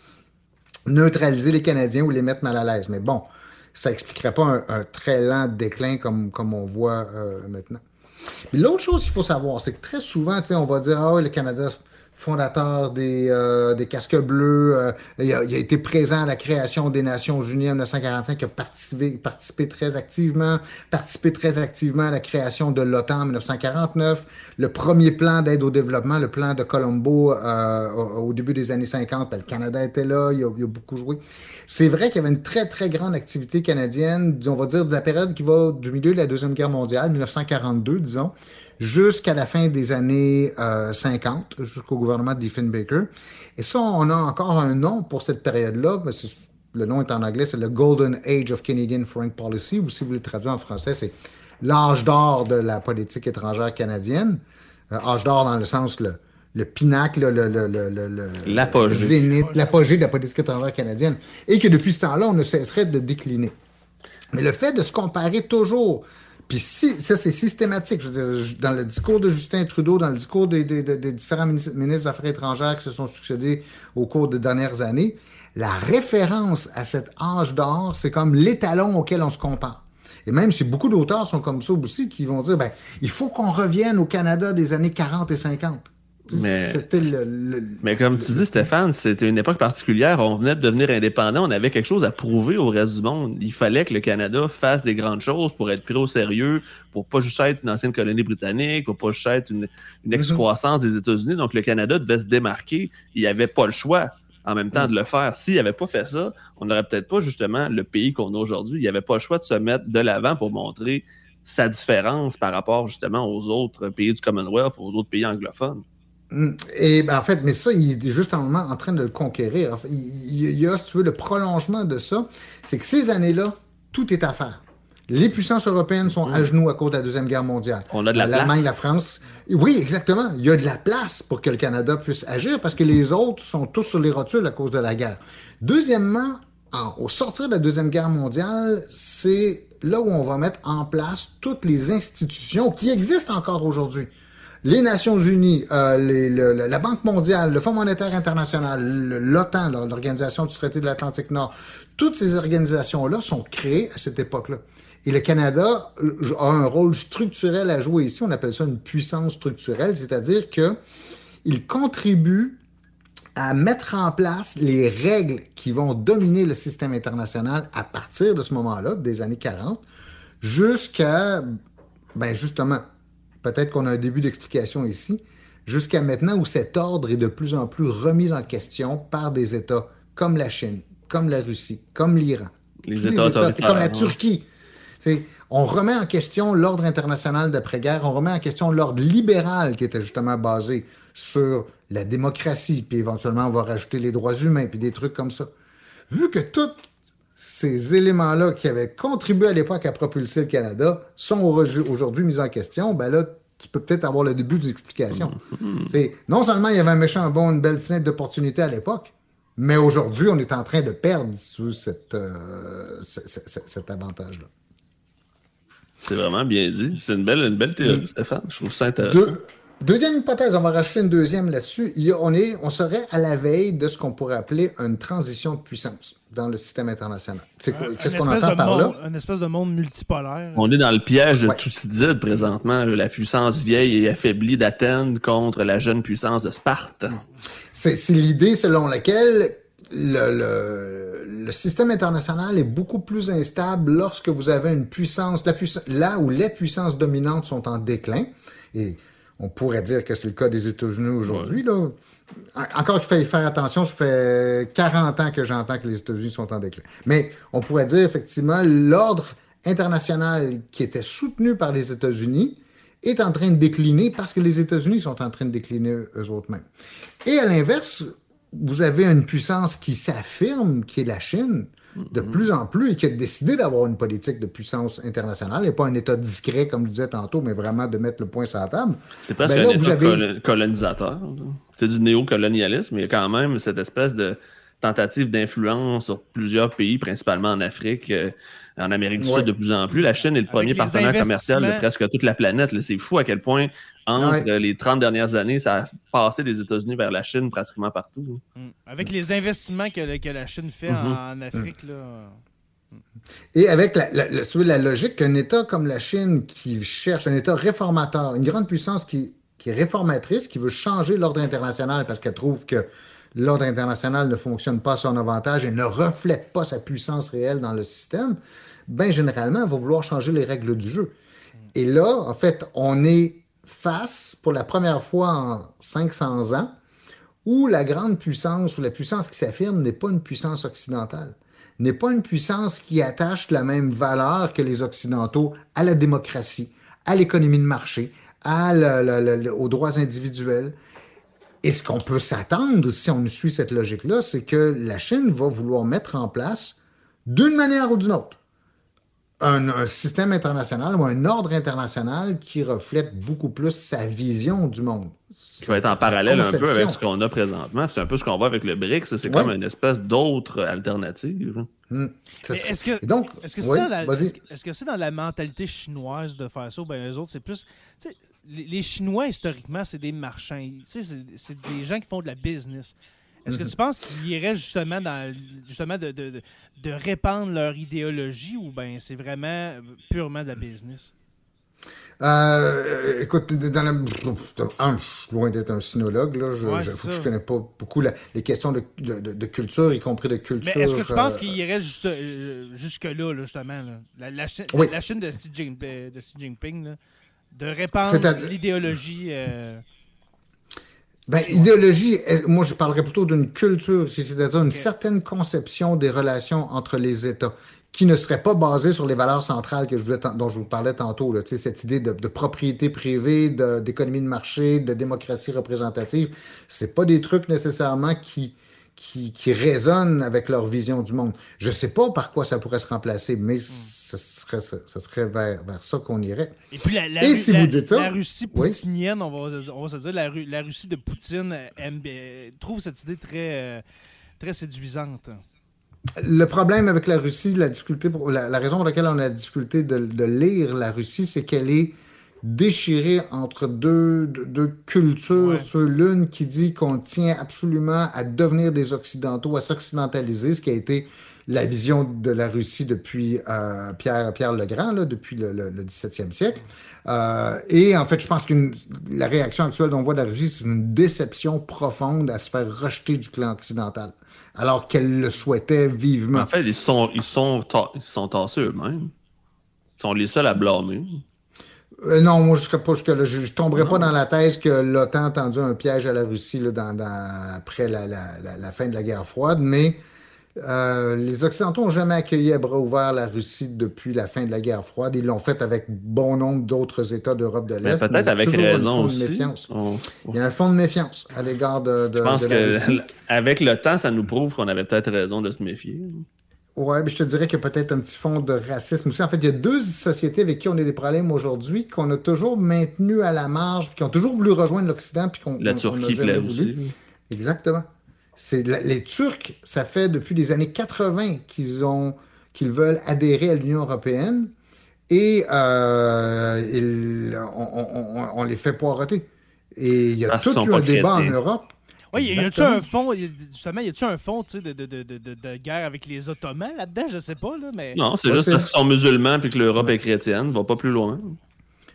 neutraliser les Canadiens ou les mettre mal à l'aise. Mais bon, ça n'expliquerait pas un, très lent déclin comme, comme on voit euh, maintenant. L'autre chose qu'il faut savoir, c'est que très souvent, on va dire Ah, le Canada, fondateur des, euh, des casques bleus. Euh, il, a, été présent à la création des Nations Unies en 1945, il a participé, très activement, participé très activement à la création de l'OTAN en 1949. Le premier plan d'aide au développement, le plan de Colombo euh, au, début des années 50, ben, le Canada était là, il a, il a beaucoup joué. C'est vrai qu'il y avait une très, très grande activité canadienne, on va dire de la période qui va du milieu de la Deuxième Guerre mondiale, 1942, disons, jusqu'à la fin des années 50, euh, jusqu'au gouvernement de Baker. Et ça, on a encore un nom pour cette période-là, le nom est en anglais, c'est le Golden Age of Canadian Foreign Policy, ou si vous le traduisez en français, c'est l'âge d'or de la politique étrangère canadienne. Euh, âge d'or dans le sens le, le pinacle, le, le, le, l'apogée. zénith, l'apogée de la politique étrangère canadienne. Et que depuis ce temps-là, on ne cesserait de décliner. Mais le fait de se comparer toujours puis ça, c'est systématique. Je veux dire, dans le discours de Justin Trudeau, dans le discours des, différents ministres, des Affaires étrangères qui se sont succédés au cours des dernières années, la référence à cet âge d'or, c'est comme l'étalon auquel on se compare. Et même si beaucoup d'auteurs sont comme ça aussi, qui vont dire, ben, il faut qu'on revienne au Canada des années 40 et 50. Mais, mais comme tu dis, Stéphane, c'était une époque particulière. On venait de devenir indépendant. On avait quelque chose à prouver au reste du monde. Il fallait que le Canada fasse des grandes choses pour être pris au sérieux, pour pas juste être une ancienne colonie britannique, pour pas juste être une, une excroissance des États-Unis. Donc, le Canada devait se démarquer. Il n'y avait pas le choix en même temps de le faire. S'il n'avait pas fait ça, on n'aurait peut-être pas justement le pays qu'on a aujourd'hui. Il n'y avait pas le choix de se mettre de l'avant pour montrer sa différence par rapport justement aux autres pays du Commonwealth, aux autres pays anglophones. Mm. Et ben, en fait, mais ça, il est justement en train de le conquérir. il, y a, si tu veux, le prolongement de ça, c'est que ces années-là, tout est à faire. Les puissances européennes sont à genoux à cause de la Deuxième Guerre mondiale. On a de la L'Allemagne, la France. Oui, exactement. Il y a de la place pour que le Canada puisse agir parce que les autres sont tous sur les rotules à cause de la guerre. Deuxièmement, au sortir de la Deuxième Guerre mondiale, c'est là où on va mettre en place toutes les institutions qui existent encore aujourd'hui les Nations Unies, euh, la Banque mondiale, le Fonds monétaire international, l'OTAN, l'Organisation du traité de l'Atlantique Nord, toutes ces organisations-là sont créées à cette époque-là. Et le Canada euh, a un rôle structurel à jouer ici. On appelle ça une puissance structurelle, c'est-à-dire que il contribue à mettre en place les règles qui vont dominer le système international à partir de ce moment-là, des années 40, jusqu'à, ben justement, peut-être qu'on a un début d'explication ici, jusqu'à maintenant où cet ordre est de plus en plus remis en question par des États comme la Chine, comme la Russie, comme l'Iran, les États, comme la Turquie. on remet en question l'ordre international d'après-guerre, on remet en question l'ordre libéral qui était justement basé sur la démocratie, puis éventuellement on va rajouter les droits humains, puis des trucs comme ça. Vu que tout ces éléments-là qui avaient contribué à l'époque à propulser le Canada sont aujourd'hui mis en question, ben là, tu peux peut-être avoir le début de l'explication. Mm-hmm. Non seulement il y avait un méchant bon, une belle fenêtre d'opportunité à l'époque, mais aujourd'hui, on est en train de perdre cette, euh, cet avantage-là. C'est vraiment bien dit. C'est une belle, une belle théorie, mm. Stéphane. Je trouve ça intéressant. Deuxième hypothèse, on va rajouter une deuxième là-dessus. On, est, on serait à la veille de ce qu'on pourrait appeler une transition de puissance dans le système international. C'est Qu'est-ce qu'on entend par là? Un espèce de monde multipolaire. On est dans le piège de Thucydide présentement, la puissance vieille et affaiblie d'Athènes contre la jeune puissance de Sparte. C'est l'idée selon laquelle le, le, système international est beaucoup plus instable lorsque vous avez une puissance, la puissance là où les puissances dominantes sont en déclin. Et on pourrait dire que c'est le cas des États-Unis aujourd'hui. Encore qu'il fallait faire attention, ça fait 40 ans que j'entends que les États-Unis sont en déclin. Mais on pourrait dire effectivement l'ordre international qui était soutenu par les États-Unis est en train de décliner parce que les États-Unis sont en train de décliner eux-mêmes. Et à l'inverse, vous avez une puissance qui s'affirme, qui est la Chine, de mm-hmm. plus en plus et qui a décidé d'avoir une politique de puissance internationale et pas un État discret, comme je disais tantôt, mais vraiment de mettre le point sur la table. C'est presque ben un État colonisateur. C'est du néocolonialisme, mais il y a quand même cette espèce de tentative d'influence sur plusieurs pays, principalement en Afrique, euh, en Amérique du Sud de plus en plus. La Chine est le premier partenaire commercial de presque toute la planète. C'est fou à quel point entre les 30 dernières années, ça a passé des États-Unis vers la Chine pratiquement partout. Mm. Avec les investissements que, que, la Chine fait en, mm-hmm. Afrique, là. Mm. Et avec la, la, la, logique qu'un État comme la Chine qui cherche un État réformateur, une grande puissance qui, qui est réformatrice, qui veut changer l'ordre international parce qu'elle trouve que l'ordre international ne fonctionne pas à son avantage et ne reflète pas sa puissance réelle dans le système, ben généralement, elle va vouloir changer les règles du jeu. Et là, en fait, on est face, pour la première fois en 500 ans, où la grande puissance ou la puissance qui s'affirme n'est pas une puissance occidentale, n'est pas une puissance qui attache la même valeur que les Occidentaux à la démocratie, à l'économie de marché, à aux droits individuels. Et ce qu'on peut s'attendre, si on suit cette logique-là, c'est que la Chine va vouloir mettre en place, d'une manière ou d'une autre, un, système international ou un ordre international qui reflète beaucoup plus sa vision du monde. Qui va être en parallèle un peu avec ce qu'on a présentement. C'est un peu ce qu'on voit avec le BRICS. C'est comme une espèce d'autre alternative. Est-ce que c'est -ce dans, est dans, la mentalité chinoise de faire ça? Ben, eux autres, c'est plus. Les Chinois, historiquement, c'est des marchands. C'est des gens qui font de la business. Est-ce que tu penses qu'ils iraient justement dans justement de, de, de, répandre leur idéologie ou bien c'est vraiment purement de la business? Euh, écoute, dans la... loin d'être un sinologue, là, je, ne connais pas beaucoup les questions de, de, culture, y compris de culture. Mais est-ce que tu penses euh, qu'il irait juste, euh, jusque-là, justement, La, la, Chine de Xi Jinping, de, Xi Jinping de répandre l'idéologie ben, idéologie, moi je parlerais plutôt d'une culture, c'est-à-dire une certaine conception des relations entre les États qui ne serait pas basée sur les valeurs centrales que je voulais, dont je vous parlais tantôt, là, cette idée de, de propriété privée, d'économie de, marché, de démocratie représentative. C'est pas des trucs nécessairement qui, qui, qui, résonnent avec leur vision du monde. Je ne sais pas par quoi ça pourrait se remplacer, mais hmm. ce serait, ça, serait vers, vers ça qu'on irait. Et puis la, la, si vous dites ça, la Russie poutinienne, on, va, on va se dire, la, la Russie de Poutine aime, trouve cette idée très, euh, très séduisante. Le problème avec la Russie, la difficulté, pour, la, raison pour laquelle on a la difficulté de, de lire la Russie, c'est qu'elle est déchiré entre deux, deux cultures. L'une qui dit qu'on tient absolument à devenir des Occidentaux, à s'occidentaliser, ce qui a été la vision de la Russie depuis euh, Pierre, Pierre le Grand, là, depuis le, le, 17e siècle. Euh, et en fait, je pense que la réaction actuelle dont voit la Russie, c'est une déception profonde à se faire rejeter du clan occidental, alors qu'elle le souhaitait vivement. En fait, ils sont, ils sont, ils sont tassés eux-mêmes. Ils sont les seuls à blâmer. Euh, non, moi, je ne Je, je tomberais pas dans la thèse que l'OTAN a tendu un piège à la Russie là, dans, après la, la, la, fin de la guerre froide, mais euh, les Occidentaux n'ont jamais accueilli à bras ouverts la Russie depuis la fin de la guerre froide. Ils l'ont fait avec bon nombre d'autres États d'Europe de l'Est. Peut-être avec raison aussi. Il y a un fond de méfiance à l'égard de, de, Je pense qu'avec le temps, ça nous prouve qu'on avait peut-être raison de se méfier. Ouais, mais je te dirais qu'il y a peut-être un petit fond de racisme aussi. En fait, il y a deux sociétés avec qui on a des problèmes aujourd'hui, qu'on a toujours maintenu à la marge, puis qui ont toujours voulu rejoindre l'Occident, puis qu'on La Turquie plaît aussi. Exactement. C'est les Turcs, ça fait depuis les années 80 qu'ils ont qu'ils veulent adhérer à l'Union européenne et euh, on, on, les fait poireauter. Et il y a Parce tout eu un débat en. Europe. Oui, y a-tu un fond, justement, y a-tu un fond tu sais, de, de, de, de, guerre avec les Ottomans là-dedans? Je sais pas, là, mais. Non, c'est Ouais, juste parce qu'ils sont musulmans et que l'Europe est chrétienne. Va pas plus loin.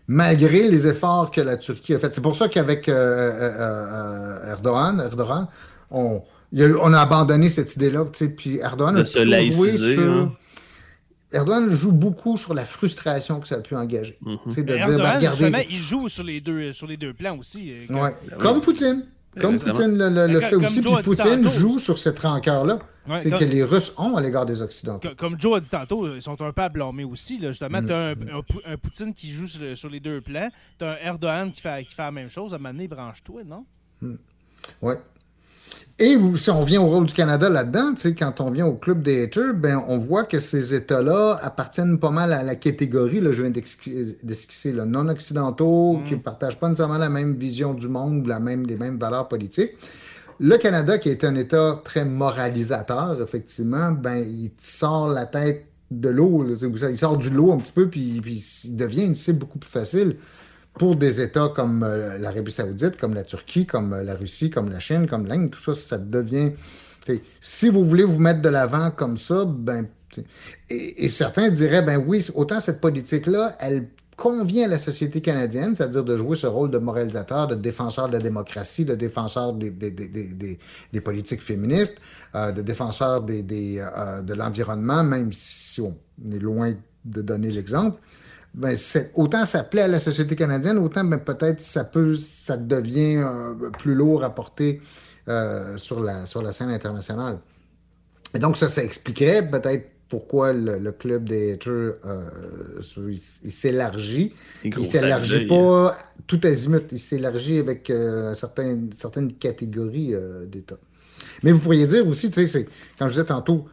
malgré les efforts que la Turquie a fait. C'est pour ça qu'avec euh, euh, euh, Erdogan, Erdogan on, il y a eu- on a abandonné cette idée-là. tu sais, Puis Erdogan De a joué sur... hein. Erdogan joue beaucoup sur la frustration que ça a pu engager. Mhm. De ben, Erdogan, regardez, il joue sur les deux, sur les deux plans aussi. euh, quand- Ouais. Comme Poutine. Comme. Poutine le, le- le Comme- fait comme aussi. Joe Puis Poutine joue sur cette rancœur-là Ouais, comme- que les Russes ont à l'égard des Occidentaux. Co- Comme Joe a dit tantôt, ils sont un peu à blâmer aussi. Là. Justement, Mm. tu as un, un Pou- un Poutine qui joue sur, le- sur les deux plans. Tu as un Erdogan qui fait, qui fait la même chose. À un moment donné, branche-toi, non? Ouais. Et si on vient au rôle du Canada là-dedans, tu sais, quand on vient au club des haters, ben, on voit que ces États-là appartiennent pas mal à la catégorie, là, je viens d'esqui- d'esquisser, là, non-occidentaux, qui ne partagent pas nécessairement la même vision du monde, la même, les mêmes valeurs politiques. Le Canada, qui est un État très moralisateur, effectivement, ben, il sort la tête de l'eau, il sort du lot un petit peu, puis, puis il devient une cible beaucoup plus facile pour des États comme euh, l'Arabie Saoudite, comme la Turquie, comme euh, la Russie, comme la Chine, comme l'Inde, tout ça, ça devient. Si vous voulez vous mettre de l'avant comme ça, ben. Et, certains diraient, ben oui, autant cette politique-là, elle convient à la société canadienne, c'est-à-dire de jouer ce rôle de moralisateur, de défenseur de la démocratie, de défenseur des, des, des, des, politiques féministes, euh, de défenseur des, de l'environnement, même si on est loin de donner l'exemple ben, autant ça plaît à la société canadienne, autant ben, peut-être ça peut, ça devient euh, plus lourd à porter euh, sur, la, sur la scène internationale. Et donc ça, ça expliquerait peut-être pourquoi le, le club des haters, euh, il, s'élargit. Il s'élargit pas tout azimut, il s'élargit avec euh, certaines, certaines catégories d'États. Mais vous pourriez dire aussi, tu sais, quand je disais tantôt,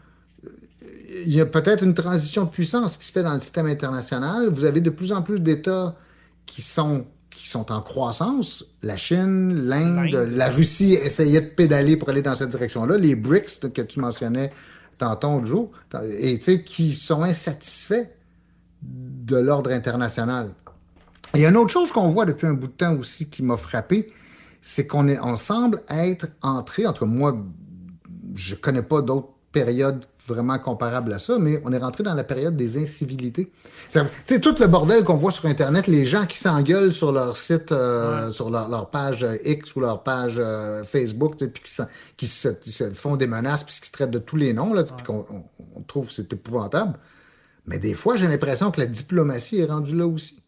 il y a peut-être une transition de puissance qui se fait dans le système international. Vous avez de plus en plus d'États qui sont, qui sont en croissance. La Chine, l'Inde, la Russie essayait de pédaler pour aller dans cette direction-là. Les BRICS que tu mentionnais tantôt, Joe, et tu sais, qui sont insatisfaits de l'ordre international. Et il y a une autre chose qu'on voit depuis un bout de temps aussi qui m'a frappé, c'est qu'on on semble être entré, entre moi, je connais pas d'autres périodes vraiment comparables à ça, mais on est rentré dans la période des incivilités. Tu sais, tout le bordel qu'on voit sur Internet, les gens qui s'engueulent sur leur site, euh, sur leur, leur page euh, X ou leur page euh, Facebook, puis qui, se, font des menaces, puis qui se traitent de tous les noms, là, puis qu'on on- on trouve que c'est épouvantable. Mais des fois, j'ai l'impression que la diplomatie est rendue là aussi.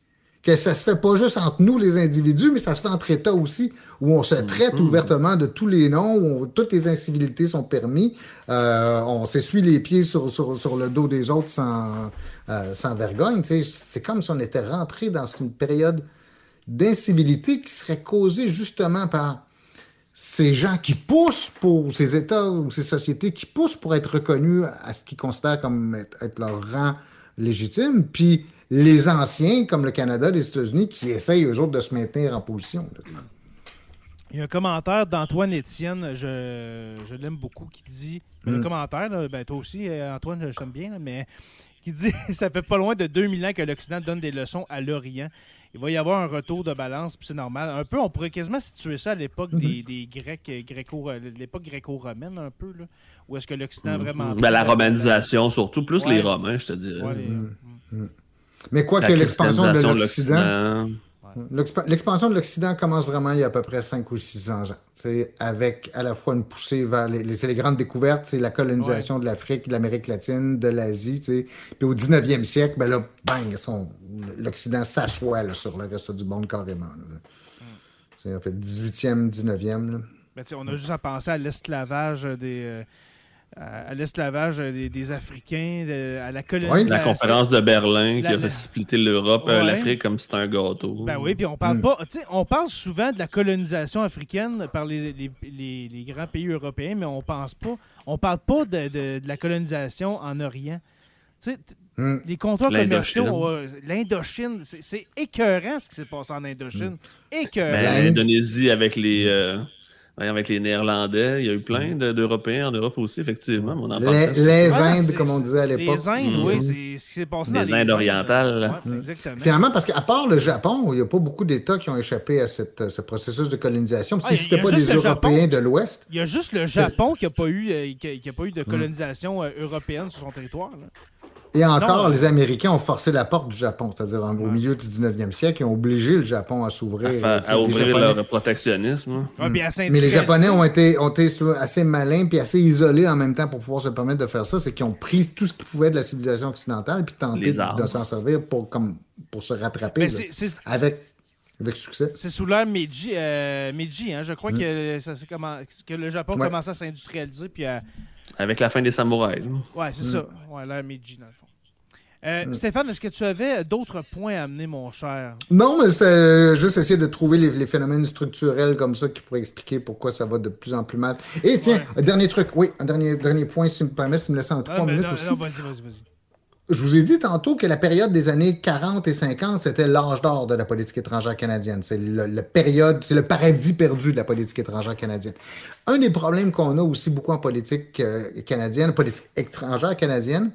Que ça se fait pas juste entre nous, les individus, mais ça se fait entre États aussi, où on se traite ouvertement de tous les noms, où on- toutes les incivilités sont permis. Euh, on s'essuie les pieds sur, sur, sur le dos des autres sans, euh, sans vergogne. tu sais. C'est comme si on était rentré dans une période d'incivilité qui serait causée justement par ces gens qui poussent pour ces États ou ces sociétés qui poussent pour être reconnus à ce qu'ils considèrent comme être, être leur rang légitime, puis les anciens, comme le Canada, les États-Unis, qui essayent eux autres de se maintenir en position. là. Il y a un commentaire d'Antoine Étienne, je, je l'aime beaucoup, qui dit. Un commentaire, là, ben toi aussi, euh, Antoine, je, t'aime bien, là, mais qui dit Ça fait pas loin de 2000 ans que l'Occident donne des leçons à l'Orient. Il va y avoir un retour de balance, puis c'est normal. Un peu, on pourrait quasiment situer ça à l'époque des, des Grecs, euh, gréco, euh, l'époque gréco-romaine, un peu, là, où est-ce que l'Occident a vraiment. Ben, la romanisation, surtout, plus Ouais. les Romains, je te dirais. Ouais, les- Mm. Mais quoi La que l'expansion de l'Occident, l'Occident. l'expa- l'expansion de l'Occident commence vraiment il y a à peu près 5 ou 600 ans. tu sais, avec à la fois une poussée vers les, les- grandes découvertes, c'est la colonisation de l'Afrique, de l'Amérique latine, de l'Asie. tu sais. Puis au 19e siècle, ben là, bang, son- l'Occident s'assoit là, sur le reste du monde carrément. là. Tu sais, En fait, 18e, 19e. là. Ben, tu sais, on a juste à penser à l'esclavage des. Euh, à l'esclavage des, des Africains, de- à la colonisation. La conférence de Berlin La- qui a fait splitter l'Europe, euh, Ouais. l'Afrique comme si c'était un gâteau. Ben oui, puis on parle pas. Tu sais, on parle souvent de la colonisation africaine par les, les- les- les grands pays européens, mais on pense pas. On parle pas de, de- de la colonisation en Orient. Tu sais, t- Hmm. les L'Indochine. commerciaux, euh, l'Indochine, c'est- c'est écœurant ce qui s'est passé en Indochine. Écœurant. Ben, L'Indonésie avec les, euh, avec les Néerlandais, il y a eu plein d'Européens en Europe aussi, effectivement. On en les, les Indes, comme on disait à l'époque. Les Indes, oui, c'est ce qui s'est passé les dans les Indes orientales. Ouais, exactement. Finalement, parce qu'à part le Japon, il n'y a pas beaucoup d'États qui ont échappé à cette, ce processus de colonisation. Ah, si ce n'était pas des Européens Japon. de l'Ouest, Il y a juste le Japon qui n'a pas, eu, euh, qui a, qui a pas eu de colonisation euh, européenne sur son territoire. là. Et encore, euh, les Américains ont forcé la porte du Japon, c'est-à-dire en- au Ouais. milieu du 19e siècle, ils ont obligé le Japon à s'ouvrir. à ouvrir Japonais- leur protectionnisme. hein. Ouais, à Mais les. Japonais ont été, ont été assez malins puis assez isolés en même temps pour pouvoir se permettre de faire ça. C'est qu'ils ont pris tout ce qu'ils pouvaient de la civilisation occidentale puis tenté de s'en servir pour, comme, pour se rattraper Mais là, c'est- c'est- avec, avec succès. C'est sous l'ère Meiji, euh, Meiji hein, je crois Mm. que, ça, c'est comment, que le Japon Ouais. commençait à s'industrialiser. Puis à... Avec la fin des samouraïs. Ouais, Mm. c'est ça. Ouais, l'ère Meiji, dans le fond. Euh, Stéphane, est-ce que tu avais d'autres points à amener, mon cher? Non, mais c'était euh, juste essayer de trouver les, les phénomènes structurels comme ça qui pourraient expliquer pourquoi ça va de plus en plus mal. Et tiens, Ouais. un dernier truc, oui, un dernier, dernier point, si me permet, si me laisse en trois Ah, mais minutes non, aussi. non, vas-y, vas-y, vas-y. Je vous ai dit tantôt que la période des années 40 et 50, c'était l'âge d'or de la politique étrangère canadienne. C'est le, le période, c'est le paradis perdu de la politique étrangère canadienne. Un des problèmes qu'on a aussi beaucoup en politique euh, canadienne, politique étrangère canadienne,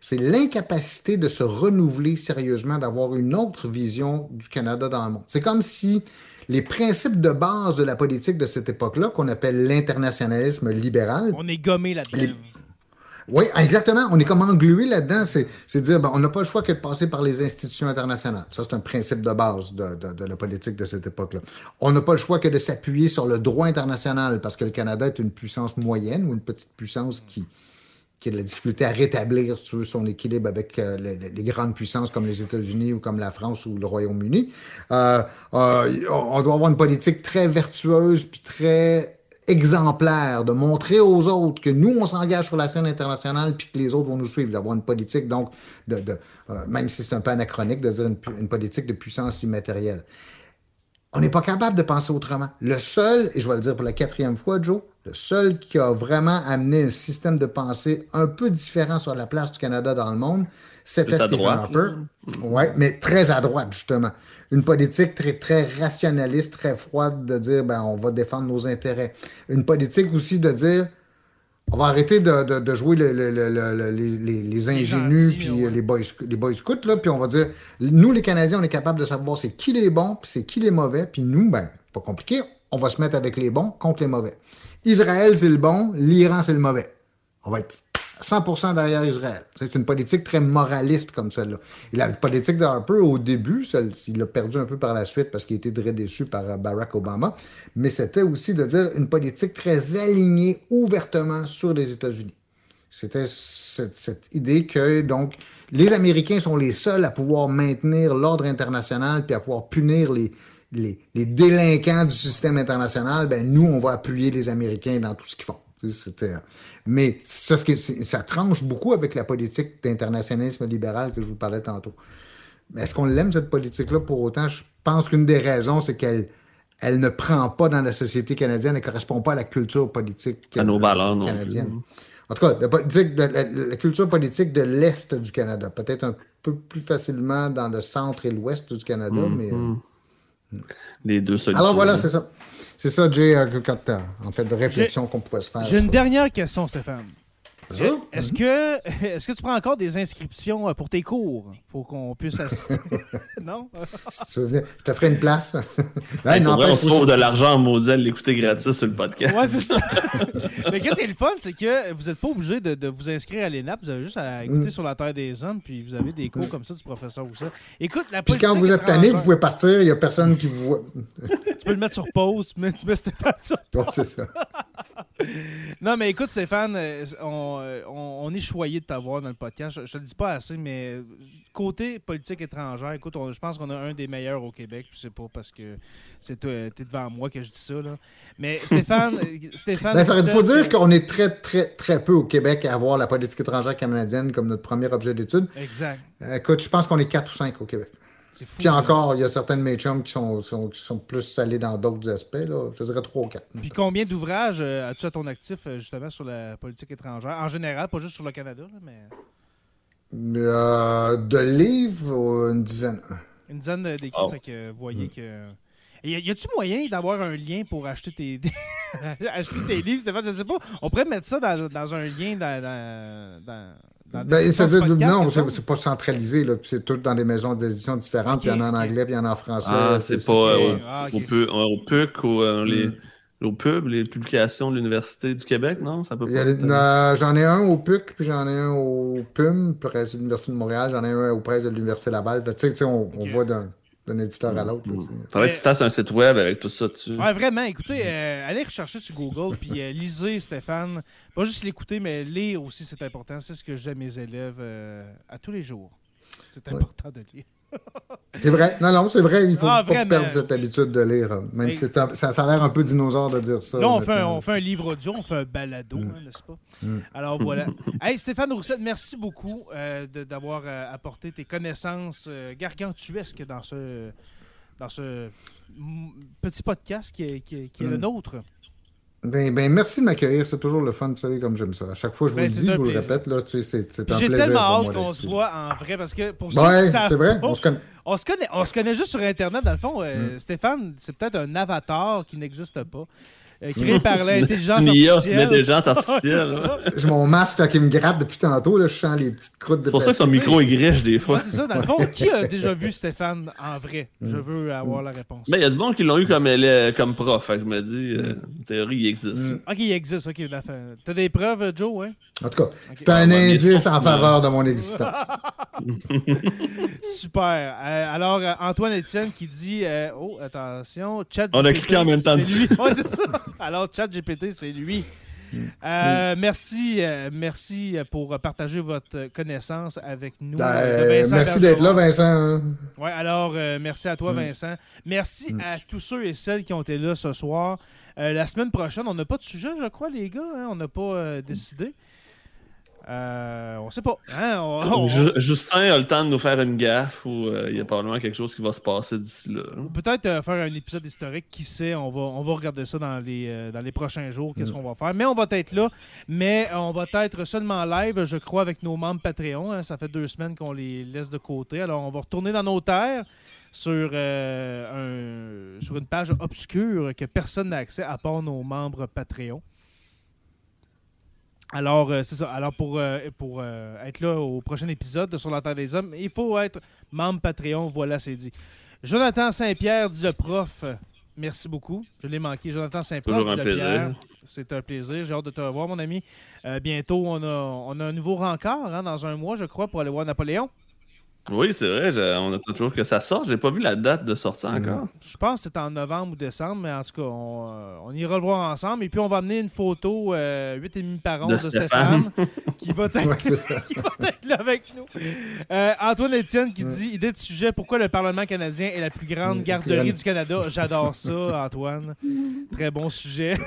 c'est l'incapacité de se renouveler sérieusement, d'avoir une autre vision du Canada dans le monde. C'est comme si les principes de base de la politique de cette époque-là, qu'on appelle l'internationalisme libéral, On est gommé là-dedans. Les- oui, exactement. On est comme englué là-dedans. C'est, dire, ben, on n'a pas le choix que de passer par les institutions internationales. Ça, c'est un principe de base de, de- de la politique de cette époque-là. On n'a pas le choix que de s'appuyer sur le droit international parce que le Canada est une puissance moyenne ou une petite puissance qui, qui a de la difficulté à rétablir si tu veux, son équilibre avec euh, les, grandes puissances comme les États-Unis ou comme la France ou le Royaume-Uni. Euh, euh, on doit avoir une politique très vertueuse puis très exemplaire, de montrer aux autres que nous, on s'engage sur la scène internationale puis que les autres vont nous suivre, d'avoir une politique, donc, même si c'est un peu anachronique, de dire une, une politique de puissance immatérielle. On n'est pas capable de penser autrement. Le seul, et je vais le dire pour la quatrième fois, Joe, le seul qui a vraiment amené un système de pensée un peu différent sur la place du Canada dans le monde, c'était Stephen Harper. Oui, mais très à droite, justement. Une politique très, très rationaliste, très froide de dire, ben, on va défendre nos intérêts. Une politique aussi de dire, on va arrêter de, de- de jouer le- le- le- le- le- les, les- les ingénus puis ouais. les, boys, les boys scouts, là, puis on va dire, nous, les Canadiens, on est capable de savoir c'est qui les bons, puis c'est qui les mauvais, puis nous, ben, pas compliqué, on va se mettre avec les bons contre les mauvais. Israël, c'est le bon, l'Iran, c'est le mauvais. On va être 100% derrière Israël. C'est une politique très moraliste comme celle-là. Et la politique de Harper, au début, celle- il l'a perdu un peu par la suite parce qu'il était très déçu par euh, Barack Obama, mais c'était aussi de dire une politique très alignée ouvertement sur les États-Unis. C'était cette, cette idée que donc les Américains sont les seuls à pouvoir maintenir l'ordre international puis à pouvoir punir les, les, les délinquants du système international. Ben nous, on va appuyer les Américains dans tout ce qu'ils font. C'était, mais ça, ce que c'est- ça tranche beaucoup avec la politique d'internationalisme libéral que je vous parlais tantôt. Mais est-ce qu'on l'aime, cette politique-là, pour autant? Je pense qu'une des raisons, c'est qu'elle elle ne prend pas dans la société canadienne, elle ne correspond pas à la culture politique À nos euh, valeurs non canadienne. En tout cas, la, politique de- la- la culture politique de l'Est du Canada. Peut-être un peu plus facilement dans le centre et l'Ouest du Canada, mais... euh, Les deux solutions. Alors voilà, c'est ça. C'est ça, Jay, que- en fait, de réflexion qu'on pouvait se faire. J'ai une dernière question, Stéphane. Ça? Est-ce que, est que tu prends encore des inscriptions euh, pour tes cours pour qu'on puisse assister? non? Si tu veux venir, je te ferai une place. Hey, pour vrai, on faut- sauve de l'argent en maudit à l'écouter gratis sur le podcast. Ouais, c'est ça. Mais qu'est-ce qui est le fun, c'est que vous n'êtes pas obligé de, de vous inscrire à l'ENAP. Vous avez juste à écouter Mm. sur la Terre des Hommes, puis vous avez des cours comme ça du professeur ou ça. Écoute, la Puis quand vous êtes tanné, vous pouvez partir, il n'y a personne qui vous voit. Tu peux le mettre sur pause, tu mets, tu mets Stéphane sur c'est ça. Non, mais écoute, Stéphane, euh, on, euh, on- on est choyé de t'avoir dans le podcast. Je, je te le dis pas assez, mais euh, côté politique étrangère, écoute, on- je pense qu'on a un des meilleurs au Québec. Puis c'est pas parce que c'est toi, t'es devant moi que je dis ça. Là. Mais Stéphane, euh, Stéphane. Ben, il faut dire qu'on est très, très, très peu au Québec à avoir la politique étrangère canadienne comme notre premier objet d'étude. Exact. Euh, Écoute, je pense qu'on est 4 ou 5 au Québec. Fou. Puis encore, il y a certaines de mes chums qui sont, sont- qui sont plus salés dans d'autres aspects. Là. Je dirais 3 ou 4. Puis combien d'ouvrages euh, as-tu à ton actif, euh, justement, sur la politique étrangère? En général, pas juste sur le Canada, là, mais Euh, de livres, euh, une dizaine? une dizaine d'écrits. Oh. Fait que vous voyez que. Et y a-tu moyen d'avoir un lien pour acheter tes, acheter tes livres, Stéphane? Je sais pas. On pourrait mettre ça dans, dans un lien dans, dans, dans ben, non, c'est pas centralisé. C'est tout dans des maisons d'édition différentes. puis il y en a en anglais, puis il y en a en français. Ah, c'est pas. Euh, ah, on, peut, on, PUC ou euh, les. Mm. Au pub, les publications de l'Université du Québec, non? Ça peut pas euh, J'en ai un au PUC, puis j'en ai un au PUM, près de l'Université de Montréal, j'en ai un au près de l'Université Laval. Tu sais, on, on voit d'un éditeur à l'autre. Il faudrait que tu fasses un site web avec tout ça dessus. Ouais, vraiment. Écoutez, allez rechercher sur Google, puis lisez Stéphane. Pas juste l'écouter, mais lire aussi, c'est important. C'est ce que je dis à mes élèves à tous les jours. C'est important de lire. C'est vrai. Non, non, c'est vrai. Il faut ah, pas perdre cette habitude de lire. Même si ça, ça, a l'air un peu dinosaure de dire ça. Là, on, fait un, on fait un, livre audio, on fait un balado, mm. hein, n'est-ce pas? Mm. Alors voilà. hey, Stéphane Roussel, merci beaucoup euh, d'avoir euh, apporté tes connaissances euh, gargantuesques dans ce, dans ce petit podcast qui est, qui est, le mm. nôtre. Ben, ben, merci de m'accueillir. C'est toujours le fun, tu sais, comme j'aime ça. À chaque fois, je vous ben, le dis, je vous le répète, là, tu sais, c'est un plaisir. J'ai tellement hâte qu'on se voit en vrai parce que pour ouais, c'est vrai. On se, connaît. On, se connaît, on se connaît juste sur Internet, dans le fond. Euh, mm. Stéphane, c'est peut-être un avatar qui n'existe pas. Euh, créé par l'intelligence artificielle. l'intelligence artificielle. J'ai mon masque qui me gratte depuis tantôt. Là, je sens les petites croûtes de C'est pour ça que son micro est grèche des fois. c'est ça, dans le fond. Qui a déjà vu Stéphane en vrai? Je mm. veux avoir la réponse. Mais il y a du monde qui l'ont eu comme, comme prof. je me dis, euh, en théorie, il existe. Mm. Ok, il existe. Ok, T'as des preuves, Joe? Hein? En tout cas, c'est un indice en faveur de mon existence. Super. Euh, alors, Antoine Etienne qui dit Oh, attention, chat. On a cliqué en même temps dessus. Ouais, c'est ça. Alors, ChatGPT, c'est lui. Euh, merci, euh, merci pour partager votre connaissance avec nous. Ben, merci d'être là, Vincent. Oui, alors merci à toi, mm. Vincent. Merci mm. à tous ceux et celles qui ont été là ce soir. la semaine prochaine, on n'a pas de sujet, je crois, les gars. Hein? On n'a pas décidé. Euh, on sait pas. Hein? Justin a le temps de nous faire une gaffe ou euh, il y a probablement quelque chose qui va se passer d'ici là. Peut-être euh, faire un épisode historique, qui sait. On va, on va regarder ça dans les, dans les prochains jours, qu'est-ce mm. qu'on va faire. Mais on va être là. Mais on va être seulement live, je crois, avec nos membres Patreon. Hein. Ça fait deux semaines qu'on les laisse de côté. Alors on va retourner dans nos terres sur, un, sur une page obscure que personne n'a accès à part nos membres Patreon. Alors, euh, c'est ça. Alors, pour, euh, pour euh, être là au prochain épisode de Sur la Terre des Hommes, il faut être membre Patreon. Voilà, c'est dit. Jonathan Saint-Pierre, dit le prof. Merci beaucoup. Je l'ai manqué. Jonathan Saint-Pierre, dit le Pierre. C'est un plaisir. J'ai hâte de te revoir, mon ami. bientôt, on a, on a un nouveau rencard hein, dans un mois, je crois, pour aller voir Napoléon. Oui, c'est vrai. On attend toujours que ça sorte. J'ai pas vu la date de sortie mhm. encore. Je pense que c'est en novembre ou décembre, mais en tout cas, on, euh, ira le voir ensemble. Et puis, on va amener une photo euh, 8,5 par 11 de, Stéphane, qui, va être, là avec nous. Euh, Antoine Etienne qui dit Idée de sujet pourquoi le Parlement canadien est la plus grande garderie du Canada? J'adore ça, Antoine. Très bon sujet.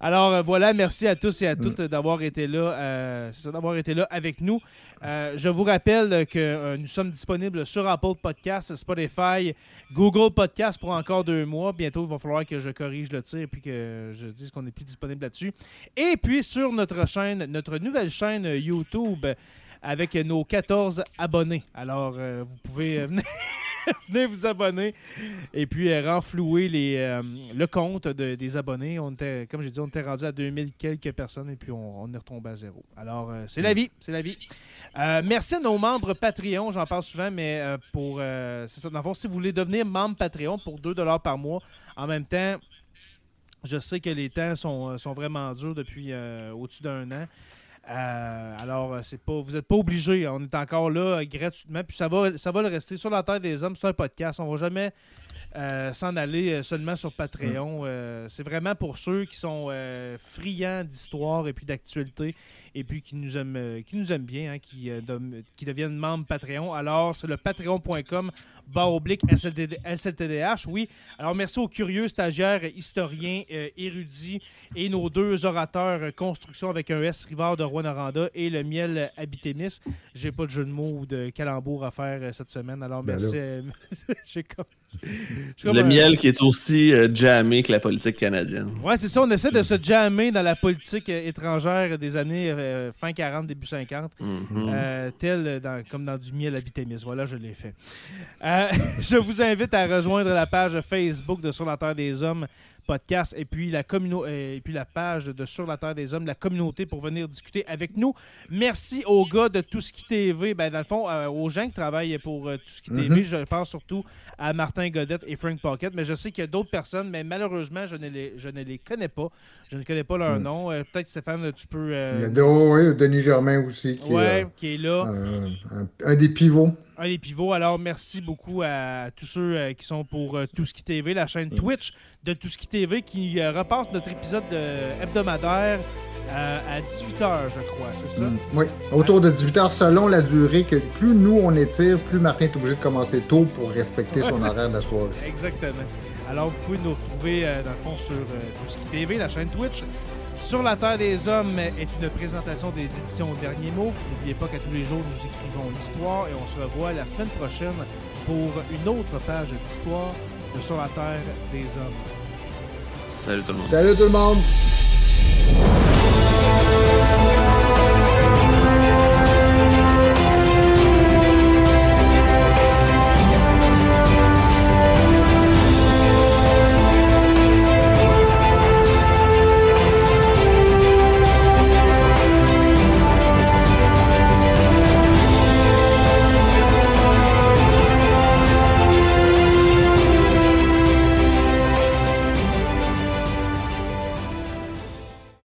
Alors, euh, voilà. Merci à tous et à toutes d'avoir été là. d'avoir été là avec nous. Euh, je vous rappelle que euh, nous sommes disponibles sur Apple Podcasts, Spotify, Google Podcasts pour encore deux mois. Bientôt, il va falloir que je corrige le tir et puis que je dise qu'on n'est plus disponible là-dessus. Et puis sur notre chaîne, notre nouvelle chaîne YouTube avec nos 14 abonnés. Alors, euh, vous pouvez venir vous abonner et puis renflouer le compte des abonnés. On était, comme j'ai dit, on était rendu à 2000 quelques personnes et puis on est retombé à zéro. Alors, c'est la vie, c'est la vie. Euh, merci à nos membres Patreon, j'en parle souvent, mais euh, pour. Euh, c'est ça, dans le fond, si vous voulez devenir membre Patreon pour 2 par mois, en même temps, je sais que les temps sont, vraiment durs depuis au-dessus d'un an. alors, c'est pas, vous n'êtes pas obligé. On est encore là gratuitement. Puis ça va, ça va le rester sur la Terre des Hommes. C'est un podcast. On va jamais s'en aller seulement sur Patreon. Mm. c'est vraiment pour ceux qui sont friands d'histoire et puis d'actualité et puis qui nous aiment, euh, qui nous aiment bien, hein, qui, euh, qui deviennent membres Patreon. Alors, c'est le patreon.com barre oblique SLTDH. Oui. Alors, merci aux curieux stagiaires, historiens, euh, érudits et nos deux orateurs construction avec un S, Rivard de Rouen-Noranda et le miel Habitémis. J'ai pas de jeu de mots ou de calembour à faire cette semaine. Alors, ben merci. J'ai comme. Le miel qui est aussi euh, jammé que la politique canadienne. Ouais, c'est ça. On essaie de se jammer dans la politique étrangère des années euh, fin 40, début 50. Mhm. tel comme dans du miel à Vitémis. Voilà, je l'ai fait. je vous invite à rejoindre la page Facebook de Sur la Terre des Hommes podcast et puis la euh, et puis la page de Sur la Terre des Hommes, la communauté pour venir discuter avec nous. Merci aux gars de Tout ce qui TV, ben, dans le fond, euh, aux gens qui travaillent pour euh, Tout ce qui TV. Mhm. Je pense surtout à Martin Godette et Frank Pocket, mais je sais qu'il y a d'autres personnes, mais malheureusement, je ne les, je ne les connais pas. Je ne connais pas leur mhm. nom. Peut-être, Stéphane, tu peux. Il y a oui, Denis Germain aussi. Qui, ouais, qui est là. un des pivots un des pivots. Alors, merci beaucoup à tous ceux euh, qui sont pour euh, Tout ce qui TV, la chaîne Twitch de Tout ce qui TV qui euh, repasse notre épisode hebdomadaire à 18h, je crois, c'est ça? Mm. oui, autour de 18h, selon la durée que plus nous on étire, plus Martin est obligé de commencer tôt pour respecter son horaire de la soirée. Exactement. Alors, vous pouvez nous retrouver, dans le fond, sur Tout ce qui TV, la chaîne Twitch. Sur la Terre des Hommes est une présentation des éditions Dernier Mot. N'oubliez pas qu'à tous les jours, nous écrivons l'histoire et on se revoit la semaine prochaine pour une autre page d'histoire de Sur la Terre des Hommes. Salut tout le monde. Salut tout le monde.